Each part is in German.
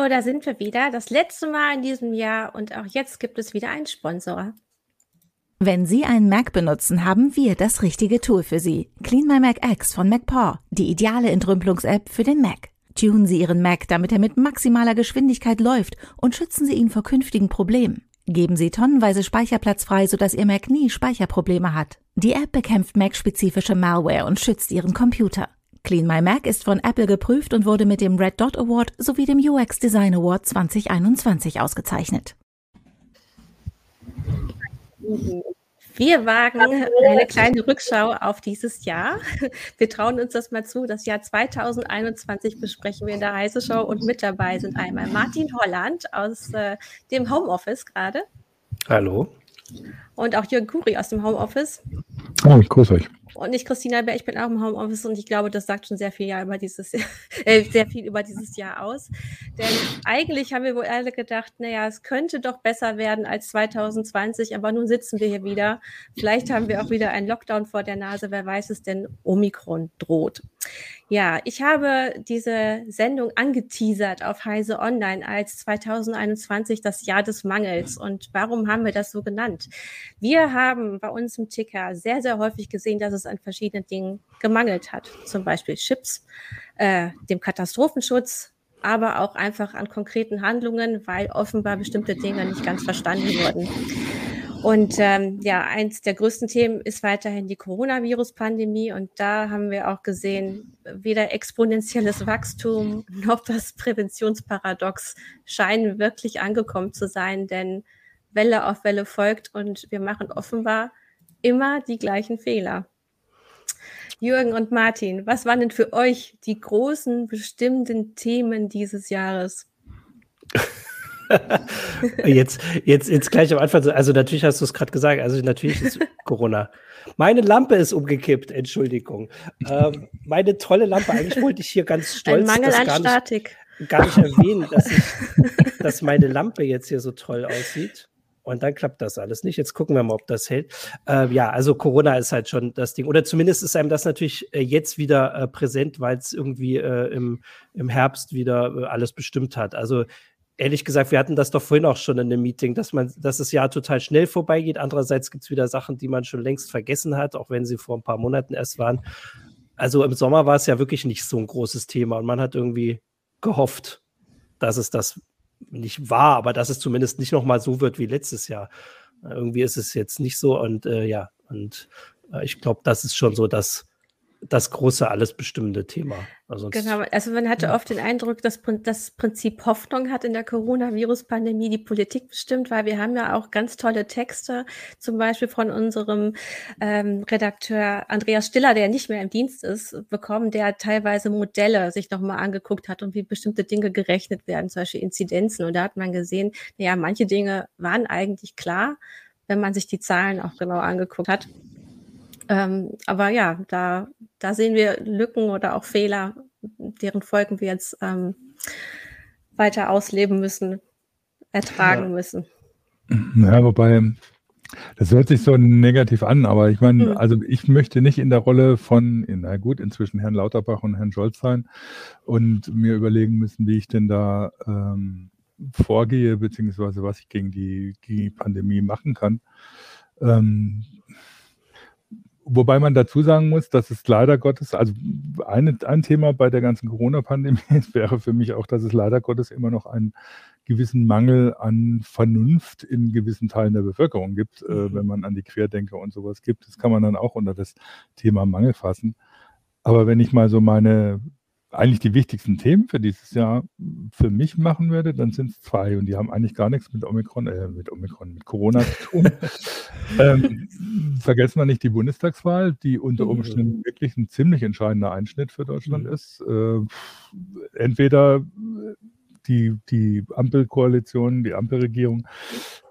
So, da sind wir wieder. Das letzte Mal in diesem Jahr und auch jetzt gibt es wieder einen Sponsor. Wenn Sie einen Mac benutzen, haben wir das richtige Tool für Sie. Clean My Mac X von MacPaw, die ideale Entrümpelungs-App für den Mac. Tunen Sie Ihren Mac, damit er mit maximaler Geschwindigkeit läuft und schützen Sie ihn vor künftigen Problemen. Geben Sie tonnenweise Speicherplatz frei, sodass Ihr Mac nie Speicherprobleme hat. Die App bekämpft Mac-spezifische Malware und schützt Ihren Computer. Clean My Mac ist von Apple geprüft und wurde mit dem Red Dot Award sowie dem UX Design Award 2021 ausgezeichnet. Wir wagen eine kleine Rückschau auf dieses Jahr. Wir trauen uns das mal zu. Das Jahr 2021 besprechen wir in der Heise Show und mit dabei sind einmal Martin Holland aus äh, dem Homeoffice gerade. Hallo. Und auch Jürgen Kuri aus dem Homeoffice. Oh, ich grüße euch. Und ich, Christina Bär, ich bin auch im Homeoffice und ich glaube, das sagt schon sehr viel, Jahr über dieses, äh, sehr viel über dieses Jahr aus. Denn eigentlich haben wir wohl alle gedacht, naja, es könnte doch besser werden als 2020, aber nun sitzen wir hier wieder. Vielleicht haben wir auch wieder einen Lockdown vor der Nase, wer weiß es denn, Omikron droht. Ja, ich habe diese Sendung angeteasert auf Heise Online als 2021 das Jahr des Mangels. Und warum haben wir das so genannt? Wir haben bei uns im Ticker sehr, sehr häufig gesehen, dass es an verschiedenen Dingen gemangelt hat. Zum Beispiel Chips, äh, dem Katastrophenschutz, aber auch einfach an konkreten Handlungen, weil offenbar bestimmte Dinge nicht ganz verstanden wurden. Und ähm, ja, eins der größten Themen ist weiterhin die Coronavirus-Pandemie. Und da haben wir auch gesehen, weder exponentielles Wachstum noch das Präventionsparadox scheinen wirklich angekommen zu sein, denn Welle auf Welle folgt und wir machen offenbar immer die gleichen Fehler. Jürgen und Martin, was waren denn für euch die großen bestimmten Themen dieses Jahres? jetzt, jetzt, jetzt gleich am Anfang, also natürlich hast du es gerade gesagt, also natürlich ist Corona. Meine Lampe ist umgekippt, Entschuldigung. Ähm, meine tolle Lampe, eigentlich wollte ich hier ganz stolz Ein Mangel an gar Statik. Nicht, gar nicht erwähnen, dass, ich, dass meine Lampe jetzt hier so toll aussieht. Und dann klappt das alles nicht. Jetzt gucken wir mal, ob das hält. Äh, ja, also Corona ist halt schon das Ding. Oder zumindest ist einem das natürlich äh, jetzt wieder äh, präsent, weil es irgendwie äh, im, im Herbst wieder alles bestimmt hat. Also ehrlich gesagt, wir hatten das doch vorhin auch schon in dem Meeting, dass man, dass das Jahr total schnell vorbeigeht. Andererseits gibt es wieder Sachen, die man schon längst vergessen hat, auch wenn sie vor ein paar Monaten erst waren. Also im Sommer war es ja wirklich nicht so ein großes Thema und man hat irgendwie gehofft, dass es das nicht war, aber dass es zumindest nicht nochmal so wird wie letztes Jahr. Irgendwie ist es jetzt nicht so und äh, ja, und äh, ich glaube, das ist schon so dass das große, alles bestimmende Thema. Also genau, also man hatte oft den Eindruck, dass das Prinzip Hoffnung hat in der Coronavirus-Pandemie die Politik bestimmt, weil wir haben ja auch ganz tolle Texte, zum Beispiel von unserem ähm, Redakteur Andreas Stiller, der nicht mehr im Dienst ist, bekommen, der teilweise Modelle sich nochmal angeguckt hat und wie bestimmte Dinge gerechnet werden, zum Beispiel Inzidenzen. Und da hat man gesehen, naja, manche Dinge waren eigentlich klar, wenn man sich die Zahlen auch genau angeguckt hat. Ähm, aber ja, da, da sehen wir Lücken oder auch Fehler, deren Folgen wir jetzt ähm, weiter ausleben müssen, ertragen ja. müssen. Ja, wobei, das hört sich so negativ an, aber ich meine, hm. also ich möchte nicht in der Rolle von, na gut, inzwischen Herrn Lauterbach und Herrn Scholz sein und mir überlegen müssen, wie ich denn da ähm, vorgehe, beziehungsweise was ich gegen die, die Pandemie machen kann. Ähm, Wobei man dazu sagen muss, dass es leider Gottes, also eine, ein Thema bei der ganzen Corona-Pandemie wäre für mich auch, dass es leider Gottes immer noch einen gewissen Mangel an Vernunft in gewissen Teilen der Bevölkerung gibt, äh, mhm. wenn man an die Querdenker und sowas gibt. Das kann man dann auch unter das Thema Mangel fassen. Aber wenn ich mal so meine eigentlich die wichtigsten Themen für dieses Jahr für mich machen würde, dann sind es zwei und die haben eigentlich gar nichts mit Omikron, äh, mit Omikron, mit Corona zu tun. ähm, vergessen wir nicht die Bundestagswahl, die unter mhm. Umständen wirklich ein ziemlich entscheidender Einschnitt für Deutschland mhm. ist. Äh, entweder die, die Ampelkoalition, die Ampelregierung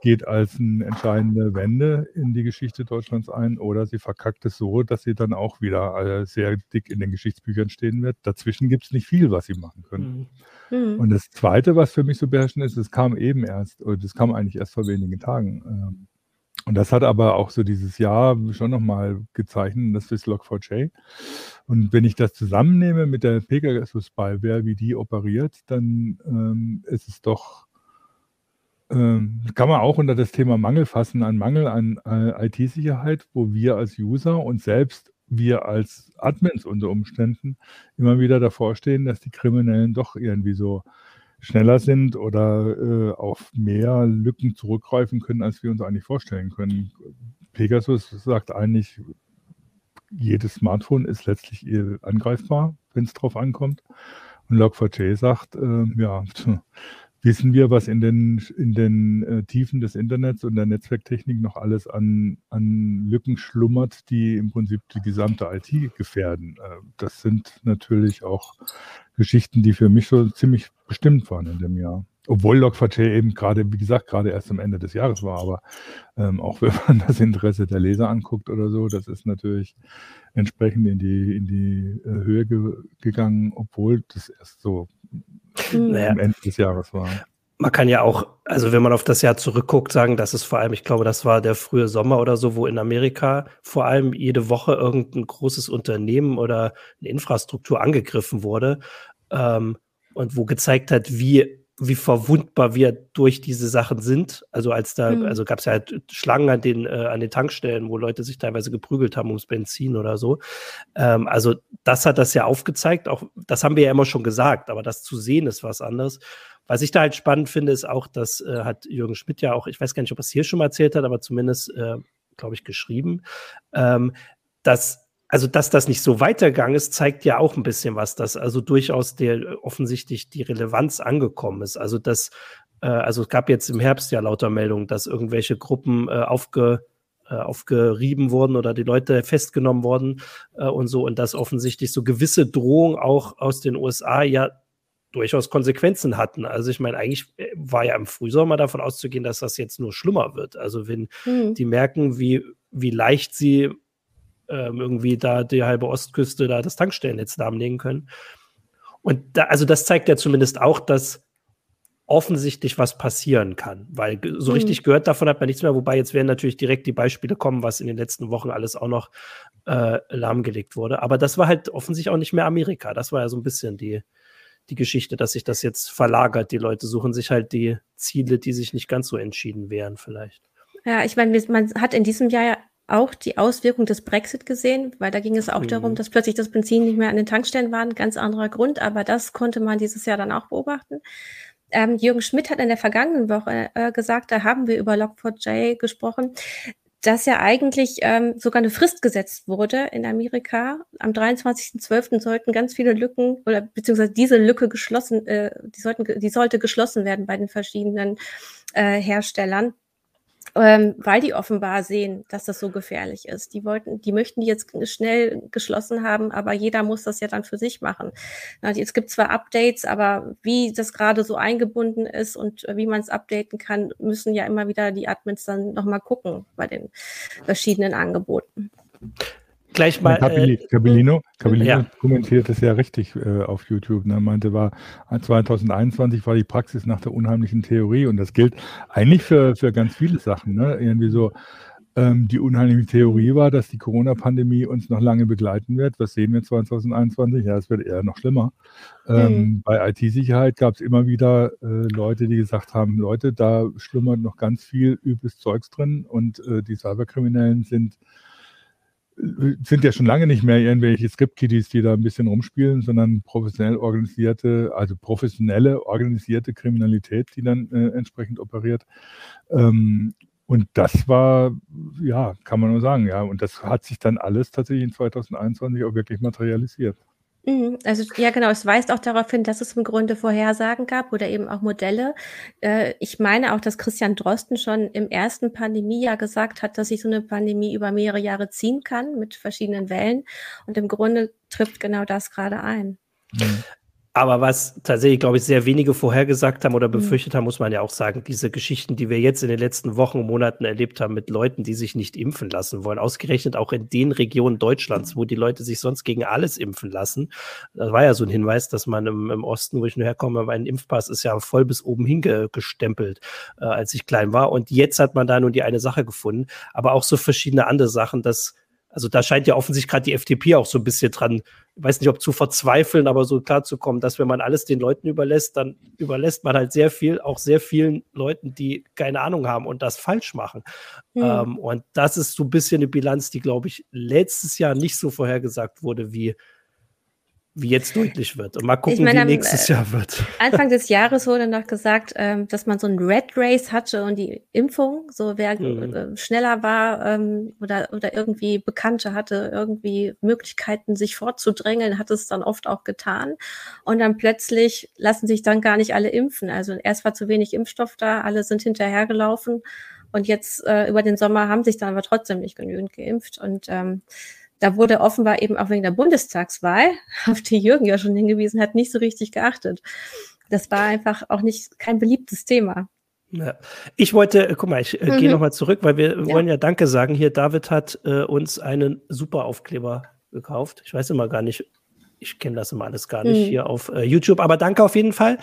geht als eine entscheidende Wende in die Geschichte Deutschlands ein oder sie verkackt es so, dass sie dann auch wieder äh, sehr dick in den Geschichtsbüchern stehen wird. Dazwischen gibt es nicht viel, was sie machen können. Mhm. mhm. Und das Zweite, was für mich so beherrschend ist, es kam eben erst, oder das kam eigentlich erst vor wenigen Tagen. Und das hat aber auch so dieses Jahr schon nochmal gezeichnet, das ist Log4j. Und wenn ich das zusammennehme mit der Pegasus-Spyware, wie die operiert, dann ähm, ist es doch, ähm, kann man auch unter das Thema Mangel fassen, ein Mangel an äh, IT-Sicherheit, wo wir als User und selbst wir als Admins unter Umständen immer wieder davor stehen, dass die Kriminellen doch irgendwie so schneller sind oder äh, auf mehr Lücken zurückgreifen können, als wir uns eigentlich vorstellen können. Pegasus sagt eigentlich, jedes Smartphone ist letztlich angreifbar, wenn es drauf ankommt. Und Log4j sagt, äh, ja, wissen wir, was in den, in den äh, Tiefen des Internets und der Netzwerktechnik noch alles an, an Lücken schlummert, die im Prinzip die gesamte IT gefährden. Äh, das sind natürlich auch Geschichten, die für mich so ziemlich bestimmt waren in dem Jahr. Obwohl Log4j eben gerade, wie gesagt, gerade erst am Ende des Jahres war, aber ähm, auch wenn man das Interesse der Leser anguckt oder so, das ist natürlich entsprechend in die, in die äh, Höhe ge gegangen, obwohl das erst so naja. am Ende des Jahres war. Man kann ja auch, also wenn man auf das Jahr zurückguckt, sagen, dass es vor allem, ich glaube, das war der frühe Sommer oder so, wo in Amerika vor allem jede Woche irgendein großes Unternehmen oder eine Infrastruktur angegriffen wurde ähm, und wo gezeigt hat, wie wie verwundbar wir durch diese Sachen sind. Also als da, mhm. also gab es ja halt Schlangen an den, äh, an den Tankstellen, wo Leute sich teilweise geprügelt haben ums Benzin oder so. Ähm, also das hat das ja aufgezeigt. Auch das haben wir ja immer schon gesagt, aber das zu sehen ist was anderes. Was ich da halt spannend finde, ist auch, das äh, hat Jürgen Schmidt ja auch, ich weiß gar nicht, ob er es hier schon mal erzählt hat, aber zumindest, äh, glaube ich, geschrieben, ähm, dass also dass das nicht so weitergegangen ist, zeigt ja auch ein bisschen was, dass also durchaus der offensichtlich die Relevanz angekommen ist. Also dass, äh, also es gab jetzt im Herbst ja lauter Meldungen, dass irgendwelche Gruppen äh, aufge, äh, aufgerieben wurden oder die Leute festgenommen wurden äh, und so und dass offensichtlich so gewisse Drohungen auch aus den USA ja durchaus Konsequenzen hatten. Also ich meine, eigentlich äh, war ja im Frühsommer davon auszugehen, dass das jetzt nur schlimmer wird. Also wenn hm. die merken, wie, wie leicht sie ähm, irgendwie da die halbe Ostküste da das Tankstellennetz lahmlegen können. Und da, also das zeigt ja zumindest auch, dass offensichtlich was passieren kann, weil so mhm. richtig gehört davon hat man nichts mehr, wobei jetzt werden natürlich direkt die Beispiele kommen, was in den letzten Wochen alles auch noch äh, lahmgelegt wurde. Aber das war halt offensichtlich auch nicht mehr Amerika. Das war ja so ein bisschen die, die Geschichte, dass sich das jetzt verlagert. Die Leute suchen sich halt die Ziele, die sich nicht ganz so entschieden wären, vielleicht. Ja, ich meine, man hat in diesem Jahr auch die Auswirkung des Brexit gesehen, weil da ging es auch mhm. darum, dass plötzlich das Benzin nicht mehr an den Tankstellen war. Ein ganz anderer Grund, aber das konnte man dieses Jahr dann auch beobachten. Ähm, Jürgen Schmidt hat in der vergangenen Woche äh, gesagt, da haben wir über Log4j gesprochen, dass ja eigentlich ähm, sogar eine Frist gesetzt wurde in Amerika. Am 23.12. sollten ganz viele Lücken oder beziehungsweise diese Lücke geschlossen, äh, die, sollten, die sollte geschlossen werden bei den verschiedenen äh, Herstellern ähm, weil die offenbar sehen, dass das so gefährlich ist. Die wollten, die möchten die jetzt schnell geschlossen haben, aber jeder muss das ja dann für sich machen. Na, es gibt zwar Updates, aber wie das gerade so eingebunden ist und wie man es updaten kann, müssen ja immer wieder die Admins dann nochmal gucken bei den verschiedenen Angeboten gleich mal. Capelli, äh, Capellino, Capellino ja. kommentiert das ja richtig äh, auf YouTube. Ne? Er meinte, war 2021 war die Praxis nach der unheimlichen Theorie und das gilt eigentlich für, für ganz viele Sachen. Ne? Irgendwie so, ähm, die unheimliche Theorie war, dass die Corona-Pandemie uns noch lange begleiten wird. Was sehen wir 2021? Ja, es wird eher noch schlimmer. Ähm, mhm. Bei IT-Sicherheit gab es immer wieder äh, Leute, die gesagt haben, Leute, da schlummert noch ganz viel übles Zeugs drin und äh, die Cyberkriminellen sind sind ja schon lange nicht mehr irgendwelche Script-Kiddies, die da ein bisschen rumspielen, sondern professionell organisierte, also professionelle organisierte Kriminalität, die dann äh, entsprechend operiert. Ähm, und das war, ja, kann man nur sagen, ja. Und das hat sich dann alles tatsächlich in 2021 auch wirklich materialisiert. Mhm, also, ja genau, es weist auch darauf hin, dass es im Grunde Vorhersagen gab oder eben auch Modelle. Äh, ich meine auch, dass Christian Drosten schon im ersten Pandemiejahr gesagt hat, dass sich so eine Pandemie über mehrere Jahre ziehen kann mit verschiedenen Wellen und im Grunde trifft genau das gerade ein. Mhm. Aber was tatsächlich, glaube ich, sehr wenige vorhergesagt haben oder mhm. befürchtet haben, muss man ja auch sagen, diese Geschichten, die wir jetzt in den letzten Wochen und Monaten erlebt haben mit Leuten, die sich nicht impfen lassen wollen, ausgerechnet auch in den Regionen Deutschlands, wo die Leute sich sonst gegen alles impfen lassen. Das war ja so ein Hinweis, dass man im, im Osten, wo ich nur herkomme, mein Impfpass ist ja voll bis oben hingestempelt, äh, als ich klein war. Und jetzt hat man da nun die eine Sache gefunden, aber auch so verschiedene andere Sachen, dass also da scheint ja offensichtlich gerade die FDP auch so ein bisschen dran, ich weiß nicht, ob zu verzweifeln, aber so klar zu kommen, dass wenn man alles den Leuten überlässt, dann überlässt man halt sehr viel, auch sehr vielen Leuten, die keine Ahnung haben und das falsch machen. Mhm. Ähm, und das ist so ein bisschen eine Bilanz, die, glaube ich, letztes Jahr nicht so vorhergesagt wurde wie wie jetzt deutlich wird. Und mal gucken, meine, wie nächstes äh, Jahr wird. Anfang des Jahres wurde noch gesagt, ähm, dass man so ein Red Race hatte und die Impfung, so wer mhm. äh, schneller war ähm, oder, oder irgendwie Bekannte hatte, irgendwie Möglichkeiten, sich fortzudrängeln, hat es dann oft auch getan. Und dann plötzlich lassen sich dann gar nicht alle impfen. Also erst war zu wenig Impfstoff da, alle sind hinterhergelaufen. Und jetzt äh, über den Sommer haben sich dann aber trotzdem nicht genügend geimpft. Und ähm, da wurde offenbar eben auch wegen der Bundestagswahl, auf die Jürgen ja schon hingewiesen hat, nicht so richtig geachtet. Das war einfach auch nicht kein beliebtes Thema. Ja. Ich wollte, äh, guck mal, ich äh, mhm. gehe nochmal zurück, weil wir ja. wollen ja Danke sagen. Hier, David hat äh, uns einen super Aufkleber gekauft. Ich weiß immer gar nicht, ich kenne das immer alles gar nicht mhm. hier auf äh, YouTube, aber danke auf jeden Fall.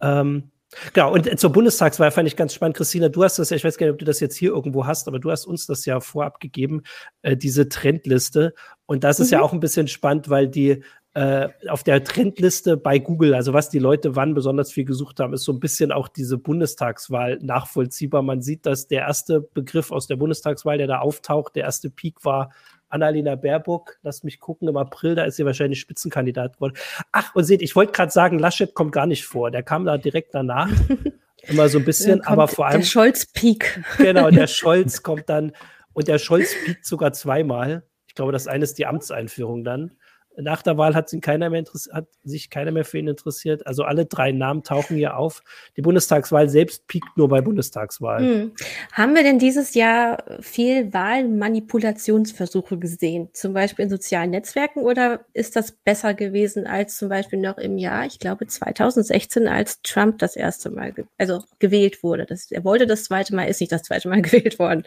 Ähm, Genau, und äh, zur Bundestagswahl fand ich ganz spannend. Christina, du hast das ja, ich weiß gar nicht, ob du das jetzt hier irgendwo hast, aber du hast uns das ja vorab gegeben, äh, diese Trendliste. Und das ist mhm. ja auch ein bisschen spannend, weil die äh, auf der Trendliste bei Google, also was die Leute wann besonders viel gesucht haben, ist so ein bisschen auch diese Bundestagswahl nachvollziehbar. Man sieht, dass der erste Begriff aus der Bundestagswahl, der da auftaucht, der erste Peak war Annalena Baerbock, lass mich gucken, im April, da ist sie wahrscheinlich Spitzenkandidat geworden. Ach, und seht, ich wollte gerade sagen, Laschet kommt gar nicht vor. Der kam da direkt danach. Immer so ein bisschen, aber vor allem. Der Scholz-Peak. Genau, der Scholz kommt dann. Und der Scholz piekt sogar zweimal. Ich glaube, das eine ist die Amtseinführung dann. Nach der Wahl hat, keiner mehr hat sich keiner mehr für ihn interessiert. Also alle drei Namen tauchen hier auf. Die Bundestagswahl selbst piekt nur bei Bundestagswahl. Hm. Haben wir denn dieses Jahr viel Wahlmanipulationsversuche gesehen? Zum Beispiel in sozialen Netzwerken oder ist das besser gewesen als zum Beispiel noch im Jahr, ich glaube 2016, als Trump das erste Mal ge also gewählt wurde? Das, er wollte das zweite Mal, ist nicht das zweite Mal gewählt worden.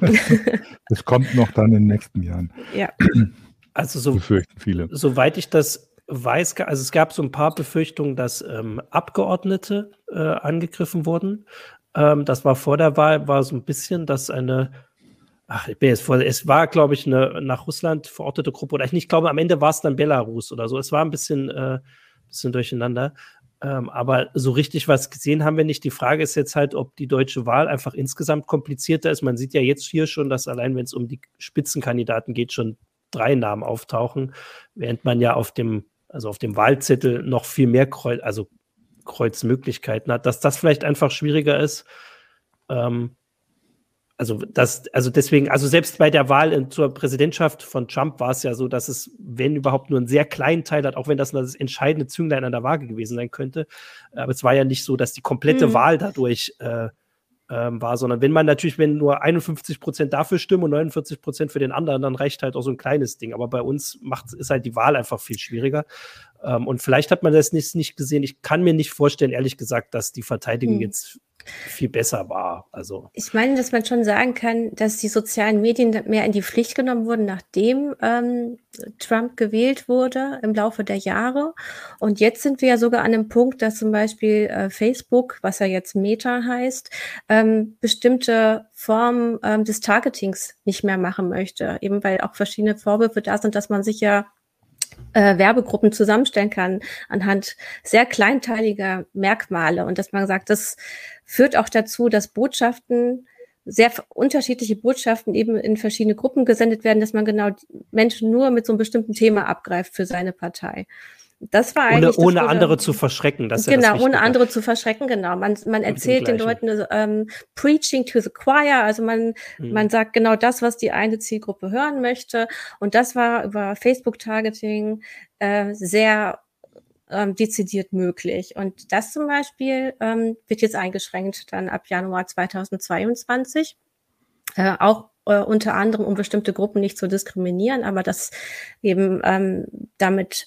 das kommt noch dann in den nächsten Jahren. Ja. Also so, befürchten viele. Soweit ich das weiß, also es gab so ein paar Befürchtungen, dass ähm, Abgeordnete äh, angegriffen wurden. Ähm, das war vor der Wahl, war so ein bisschen, dass eine, ach, ich bin jetzt vor, es war, glaube ich, eine nach Russland verortete Gruppe, oder ich nicht glaube, am Ende war es dann Belarus oder so. Es war ein bisschen, äh, bisschen durcheinander. Ähm, aber so richtig was gesehen haben wir nicht. Die Frage ist jetzt halt, ob die deutsche Wahl einfach insgesamt komplizierter ist. Man sieht ja jetzt hier schon, dass allein wenn es um die Spitzenkandidaten geht, schon drei Namen auftauchen, während man ja auf dem, also auf dem Wahlzettel noch viel mehr Kreuz, also Kreuzmöglichkeiten hat, dass das vielleicht einfach schwieriger ist. Ähm, also das, also deswegen, also selbst bei der Wahl in, zur Präsidentschaft von Trump war es ja so, dass es, wenn überhaupt, nur einen sehr kleinen Teil hat, auch wenn das das entscheidende Zünglein an der Waage gewesen sein könnte. Aber es war ja nicht so, dass die komplette mhm. Wahl dadurch äh, ähm, war, sondern wenn man natürlich, wenn nur 51 Prozent dafür stimmen und 49 Prozent für den anderen, dann reicht halt auch so ein kleines Ding. Aber bei uns macht, ist halt die Wahl einfach viel schwieriger. Ähm, und vielleicht hat man das nicht, nicht gesehen. Ich kann mir nicht vorstellen, ehrlich gesagt, dass die Verteidigung hm. jetzt viel besser war. Also ich meine, dass man schon sagen kann, dass die sozialen Medien mehr in die Pflicht genommen wurden, nachdem ähm, Trump gewählt wurde im Laufe der Jahre. Und jetzt sind wir ja sogar an einem Punkt, dass zum Beispiel äh, Facebook, was ja jetzt Meta heißt, ähm, bestimmte Formen ähm, des Targetings nicht mehr machen möchte, eben weil auch verschiedene Vorwürfe da sind, dass man sich ja äh, Werbegruppen zusammenstellen kann anhand sehr kleinteiliger Merkmale und dass man sagt, das führt auch dazu, dass Botschaften sehr unterschiedliche Botschaften eben in verschiedene Gruppen gesendet werden, dass man genau Menschen nur mit so einem bestimmten Thema abgreift für seine Partei. Das war eigentlich. Ohne, ohne wurde, andere zu verschrecken. Das genau, ja ohne andere zu verschrecken, genau. Man, man erzählt den Leuten ähm, Preaching to the Choir, also man, mhm. man sagt genau das, was die eine Zielgruppe hören möchte. Und das war über Facebook-Targeting äh, sehr ähm, dezidiert möglich. Und das zum Beispiel ähm, wird jetzt eingeschränkt dann ab Januar 2022. Äh, auch äh, unter anderem, um bestimmte Gruppen nicht zu diskriminieren, aber das eben ähm, damit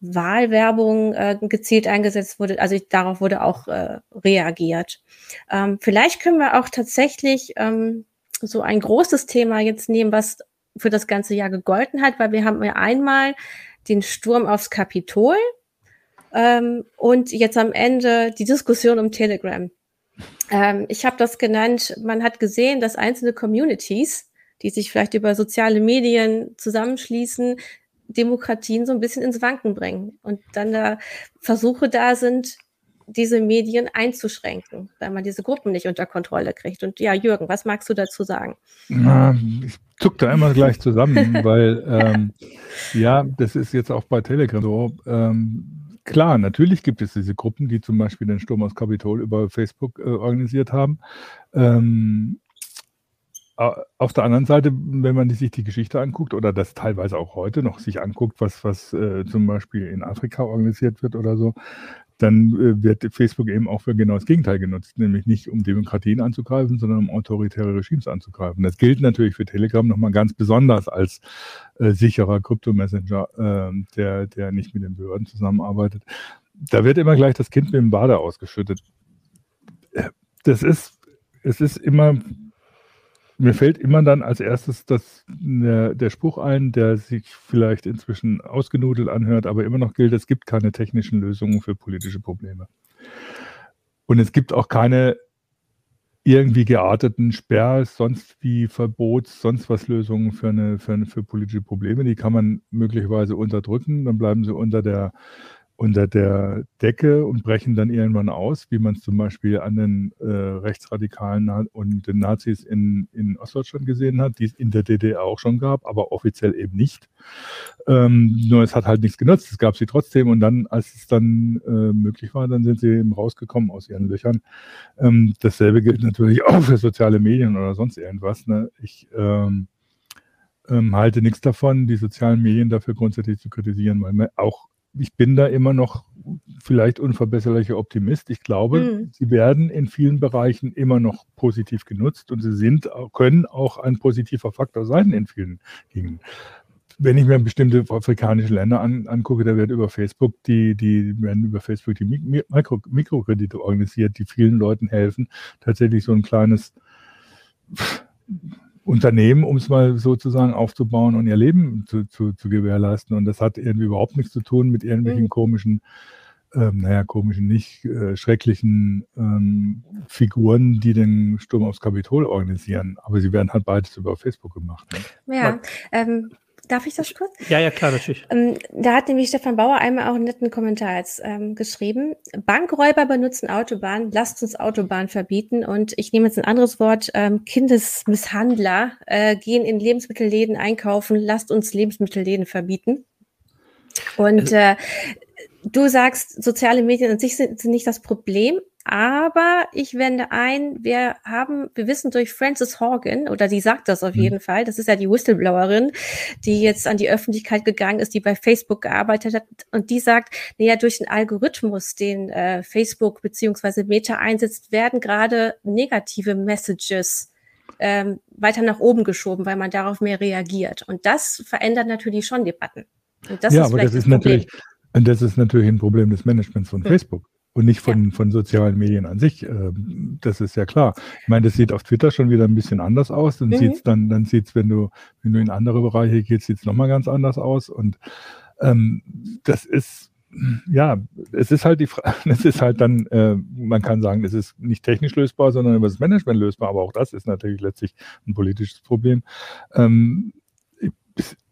Wahlwerbung äh, gezielt eingesetzt wurde. Also darauf wurde auch äh, reagiert. Ähm, vielleicht können wir auch tatsächlich ähm, so ein großes Thema jetzt nehmen, was für das ganze Jahr gegolten hat, weil wir haben ja einmal den Sturm aufs Kapitol ähm, und jetzt am Ende die Diskussion um Telegram. Ähm, ich habe das genannt, man hat gesehen, dass einzelne Communities, die sich vielleicht über soziale Medien zusammenschließen, Demokratien so ein bisschen ins Wanken bringen und dann da Versuche da sind, diese Medien einzuschränken, weil man diese Gruppen nicht unter Kontrolle kriegt. Und ja, Jürgen, was magst du dazu sagen? Na, ich zuck da immer gleich zusammen, weil ähm, ja, das ist jetzt auch bei Telegram so. Ähm, klar, natürlich gibt es diese Gruppen, die zum Beispiel den Sturm aus Kapitol über Facebook äh, organisiert haben. Ähm, auf der anderen Seite, wenn man sich die Geschichte anguckt oder das teilweise auch heute noch sich anguckt, was, was äh, zum Beispiel in Afrika organisiert wird oder so, dann äh, wird Facebook eben auch für genau das Gegenteil genutzt, nämlich nicht um Demokratien anzugreifen, sondern um autoritäre Regimes anzugreifen. Das gilt natürlich für Telegram nochmal ganz besonders als äh, sicherer Kryptomessenger, äh, der, der nicht mit den Behörden zusammenarbeitet. Da wird immer gleich das Kind mit dem Bade ausgeschüttet. Äh, das ist, es ist immer mir fällt immer dann als erstes das, der, der, Spruch ein, der sich vielleicht inzwischen ausgenudelt anhört, aber immer noch gilt, es gibt keine technischen Lösungen für politische Probleme. Und es gibt auch keine irgendwie gearteten Sperrs, sonst wie Verbots, sonst was Lösungen für, eine, für, eine, für politische Probleme. Die kann man möglicherweise unterdrücken, dann bleiben sie unter der unter der Decke und brechen dann irgendwann aus, wie man es zum Beispiel an den äh, Rechtsradikalen und den Nazis in, in Ostdeutschland gesehen hat, die es in der DDR auch schon gab, aber offiziell eben nicht. Ähm, nur es hat halt nichts genutzt, es gab sie trotzdem und dann, als es dann äh, möglich war, dann sind sie eben rausgekommen aus ihren Löchern. Ähm, dasselbe gilt natürlich auch für soziale Medien oder sonst irgendwas. Ne? Ich ähm, ähm halte nichts davon, die sozialen Medien dafür grundsätzlich zu kritisieren, weil man auch ich bin da immer noch vielleicht unverbesserlicher Optimist. Ich glaube, mhm. sie werden in vielen Bereichen immer noch positiv genutzt und sie sind, können auch ein positiver Faktor sein in vielen Dingen. Wenn ich mir bestimmte afrikanische Länder an, angucke, da wird über Facebook die, die werden über Facebook die Mikro, Mikrokredite organisiert, die vielen Leuten helfen, tatsächlich so ein kleines Unternehmen, um es mal sozusagen aufzubauen und ihr Leben zu, zu, zu, gewährleisten. Und das hat irgendwie überhaupt nichts zu tun mit irgendwelchen mhm. komischen, ähm, naja, komischen, nicht äh, schrecklichen ähm, Figuren, die den Sturm aufs Kapitol organisieren. Aber sie werden halt beides über Facebook gemacht. Ne? Ja, ähm, Darf ich das kurz? Ja, ja, klar, natürlich. Ähm, da hat nämlich Stefan Bauer einmal auch einen netten Kommentar jetzt, ähm, geschrieben. Bankräuber benutzen Autobahn, lasst uns Autobahn verbieten. Und ich nehme jetzt ein anderes Wort, ähm, Kindesmisshandler äh, gehen in Lebensmittelläden einkaufen, lasst uns Lebensmittelläden verbieten. Und also äh, du sagst, soziale Medien an sich sind, sind nicht das Problem, aber ich wende ein, wir haben, wir wissen durch Frances Horgan, oder die sagt das auf mhm. jeden Fall, das ist ja die Whistleblowerin, die jetzt an die Öffentlichkeit gegangen ist, die bei Facebook gearbeitet hat, und die sagt, naja, durch den Algorithmus, den äh, Facebook beziehungsweise Meta einsetzt, werden gerade negative Messages ähm, weiter nach oben geschoben, weil man darauf mehr reagiert. Und das verändert natürlich schon Debatten. Und das ja, ist aber das ist das natürlich, das ist natürlich ein Problem des Managements von hm. Facebook und nicht von, ja. von sozialen Medien an sich. Ähm, das ist ja klar. Ich meine, das sieht auf Twitter schon wieder ein bisschen anders aus. Dann mhm. sieht's dann, dann sieht's, wenn du, wenn du in andere Bereiche gehst, sieht's nochmal ganz anders aus. Und ähm, das ist, ja, es ist halt die Frage, es ist halt dann, äh, man kann sagen, es ist nicht technisch lösbar, sondern über das Management lösbar, aber auch das ist natürlich letztlich ein politisches Problem. Ähm,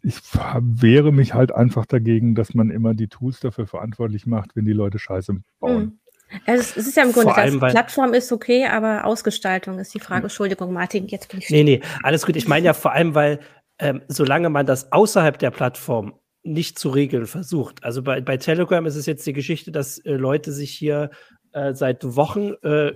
ich wehre mich halt einfach dagegen, dass man immer die Tools dafür verantwortlich macht, wenn die Leute Scheiße bauen. Mhm. Es ist ja im Grunde, allem, das Plattform ist okay, aber Ausgestaltung ist die Frage. Entschuldigung, Martin, jetzt bin ich. Nee, nee, alles gut. Ich meine ja vor allem, weil ähm, solange man das außerhalb der Plattform nicht zu regeln versucht. Also bei, bei Telegram ist es jetzt die Geschichte, dass äh, Leute sich hier äh, seit Wochen äh,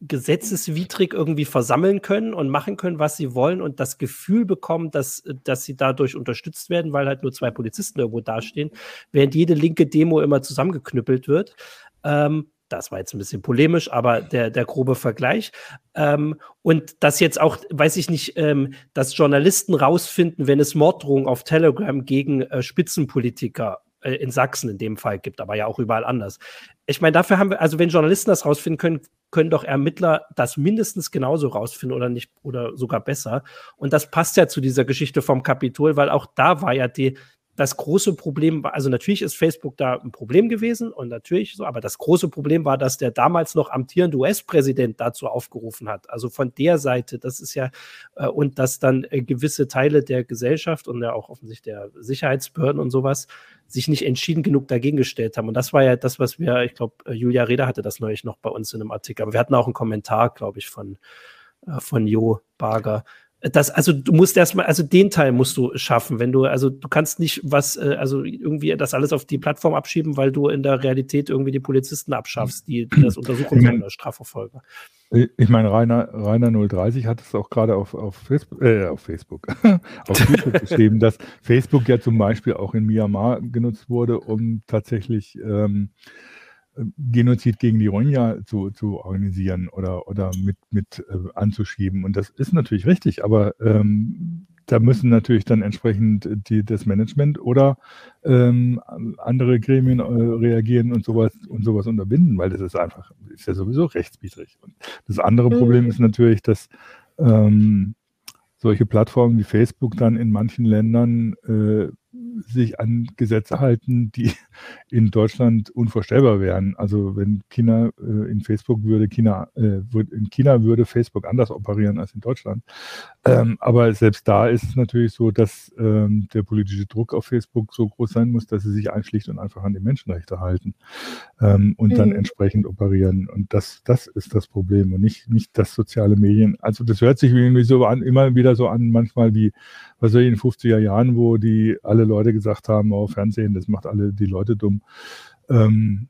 gesetzeswidrig irgendwie versammeln können und machen können, was sie wollen und das Gefühl bekommen, dass, dass sie dadurch unterstützt werden, weil halt nur zwei Polizisten irgendwo dastehen, während jede linke Demo immer zusammengeknüppelt wird. Ähm, das war jetzt ein bisschen polemisch, aber der, der grobe Vergleich. Ähm, und dass jetzt auch, weiß ich nicht, ähm, dass Journalisten rausfinden, wenn es Morddrohungen auf Telegram gegen äh, Spitzenpolitiker äh, in Sachsen in dem Fall gibt, aber ja auch überall anders. Ich meine, dafür haben wir, also wenn Journalisten das rausfinden können, können doch Ermittler das mindestens genauso rausfinden oder nicht oder sogar besser. Und das passt ja zu dieser Geschichte vom Kapitol, weil auch da war ja die, das große Problem war, also natürlich ist Facebook da ein Problem gewesen und natürlich so, aber das große Problem war, dass der damals noch amtierende US-Präsident dazu aufgerufen hat. Also von der Seite, das ist ja, äh, und dass dann äh, gewisse Teile der Gesellschaft und ja auch offensichtlich der Sicherheitsbehörden und sowas sich nicht entschieden genug dagegen gestellt haben. Und das war ja das, was wir, ich glaube, äh, Julia Reda hatte das neulich noch bei uns in einem Artikel, aber wir hatten auch einen Kommentar, glaube ich, von, äh, von Jo Barger, das, also du musst erstmal, also den Teil musst du schaffen, wenn du, also du kannst nicht was, äh, also irgendwie das alles auf die Plattform abschieben, weil du in der Realität irgendwie die Polizisten abschaffst, die, die das untersuchen sollen als Strafverfolger. Ich meine, Rainer, Rainer 030 hat es auch gerade auf, auf Facebook, äh, auf Facebook, auf YouTube geschrieben, dass Facebook ja zum Beispiel auch in Myanmar genutzt wurde, um tatsächlich ähm, Genozid gegen die Rohingya zu, zu organisieren oder, oder mit, mit äh, anzuschieben. Und das ist natürlich richtig, aber ähm, da müssen natürlich dann entsprechend die, das Management oder ähm, andere Gremien äh, reagieren und sowas und sowas unterbinden, weil das ist einfach, ist ja sowieso rechtswidrig. Und das andere mhm. Problem ist natürlich, dass ähm, solche Plattformen wie Facebook dann in manchen Ländern äh, sich an Gesetze halten, die in Deutschland unvorstellbar wären. Also wenn China äh, in Facebook würde China äh, in China würde Facebook anders operieren als in Deutschland. Ähm, aber selbst da ist es natürlich so, dass ähm, der politische Druck auf Facebook so groß sein muss, dass sie sich schlicht und einfach an die Menschenrechte halten ähm, und mhm. dann entsprechend operieren. Und das, das ist das Problem und nicht, nicht das soziale Medien. Also das hört sich irgendwie so an, immer wieder so an, manchmal wie, was weiß ich, in den 50er Jahren, wo die alle Leute gesagt haben, oh, Fernsehen, das macht alle die Leute dumm. Ähm,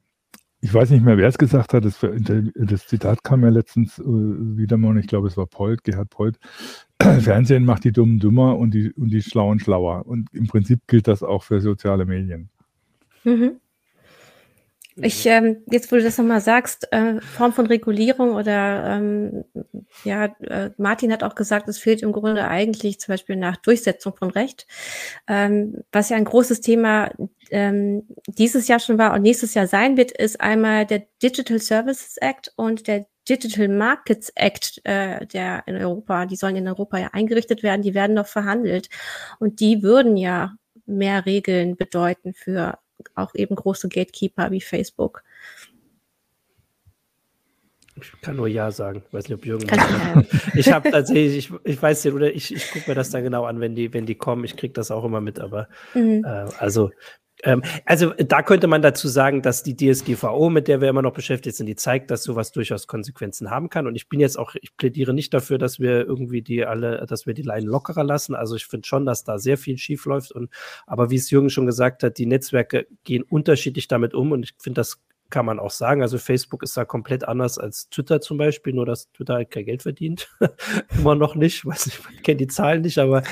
ich weiß nicht mehr, wer es gesagt hat. Das, das Zitat kam ja letztens äh, wieder mal und ich glaube, es war Polt, Gerhard Polt. Fernsehen macht die Dummen dümmer und die, und die Schlauen schlauer. Und im Prinzip gilt das auch für soziale Medien. Mhm. Ich, ähm, jetzt wo du das nochmal sagst, äh, Form von Regulierung oder ähm, ja, äh, Martin hat auch gesagt, es fehlt im Grunde eigentlich zum Beispiel nach Durchsetzung von Recht, ähm, was ja ein großes Thema ähm, dieses Jahr schon war und nächstes Jahr sein wird, ist einmal der Digital Services Act und der Digital Markets Act, äh, der in Europa, die sollen in Europa ja eingerichtet werden, die werden noch verhandelt und die würden ja mehr Regeln bedeuten für auch eben große Gatekeeper wie Facebook. Ich kann nur Ja sagen. Ich weiß nicht, ob Jürgen. Ich habe tatsächlich, ich, ich weiß nicht, oder ich, ich gucke mir das dann genau an, wenn die, wenn die kommen. Ich kriege das auch immer mit, aber mhm. äh, also also da könnte man dazu sagen, dass die DSGVO, mit der wir immer noch beschäftigt sind, die zeigt, dass sowas durchaus Konsequenzen haben kann. Und ich bin jetzt auch, ich plädiere nicht dafür, dass wir irgendwie die alle, dass wir die Leinen lockerer lassen. Also ich finde schon, dass da sehr viel schief läuft. Und aber wie es Jürgen schon gesagt hat, die Netzwerke gehen unterschiedlich damit um. Und ich finde, das kann man auch sagen. Also Facebook ist da komplett anders als Twitter zum Beispiel, nur dass Twitter halt kein Geld verdient. Immer noch nicht, weiß nicht, ich kenne die Zahlen nicht, aber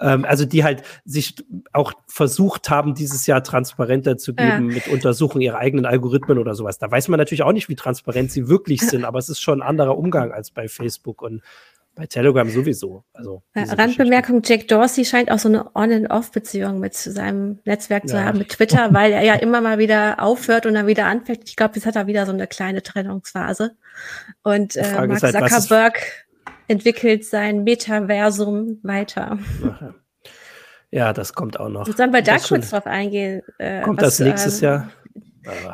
ähm, also die halt sich auch versucht haben, dieses Jahr transparenter zu geben ja. mit Untersuchung ihrer eigenen Algorithmen oder sowas. Da weiß man natürlich auch nicht, wie transparent sie wirklich sind, aber es ist schon ein anderer Umgang als bei Facebook und bei Telegram sowieso. Also Randbemerkung, Jack Dorsey scheint auch so eine On-and-Off-Beziehung mit seinem Netzwerk zu ja. haben, mit Twitter, weil er ja immer mal wieder aufhört und dann wieder anfängt. Ich glaube, jetzt hat er wieder so eine kleine Trennungsphase. Und äh, Mark halt, Zuckerberg entwickelt sein Metaversum weiter. Ja, das kommt auch noch. Sollen wir da kurz drauf eingehen? Äh, kommt was, das nächstes äh, Jahr?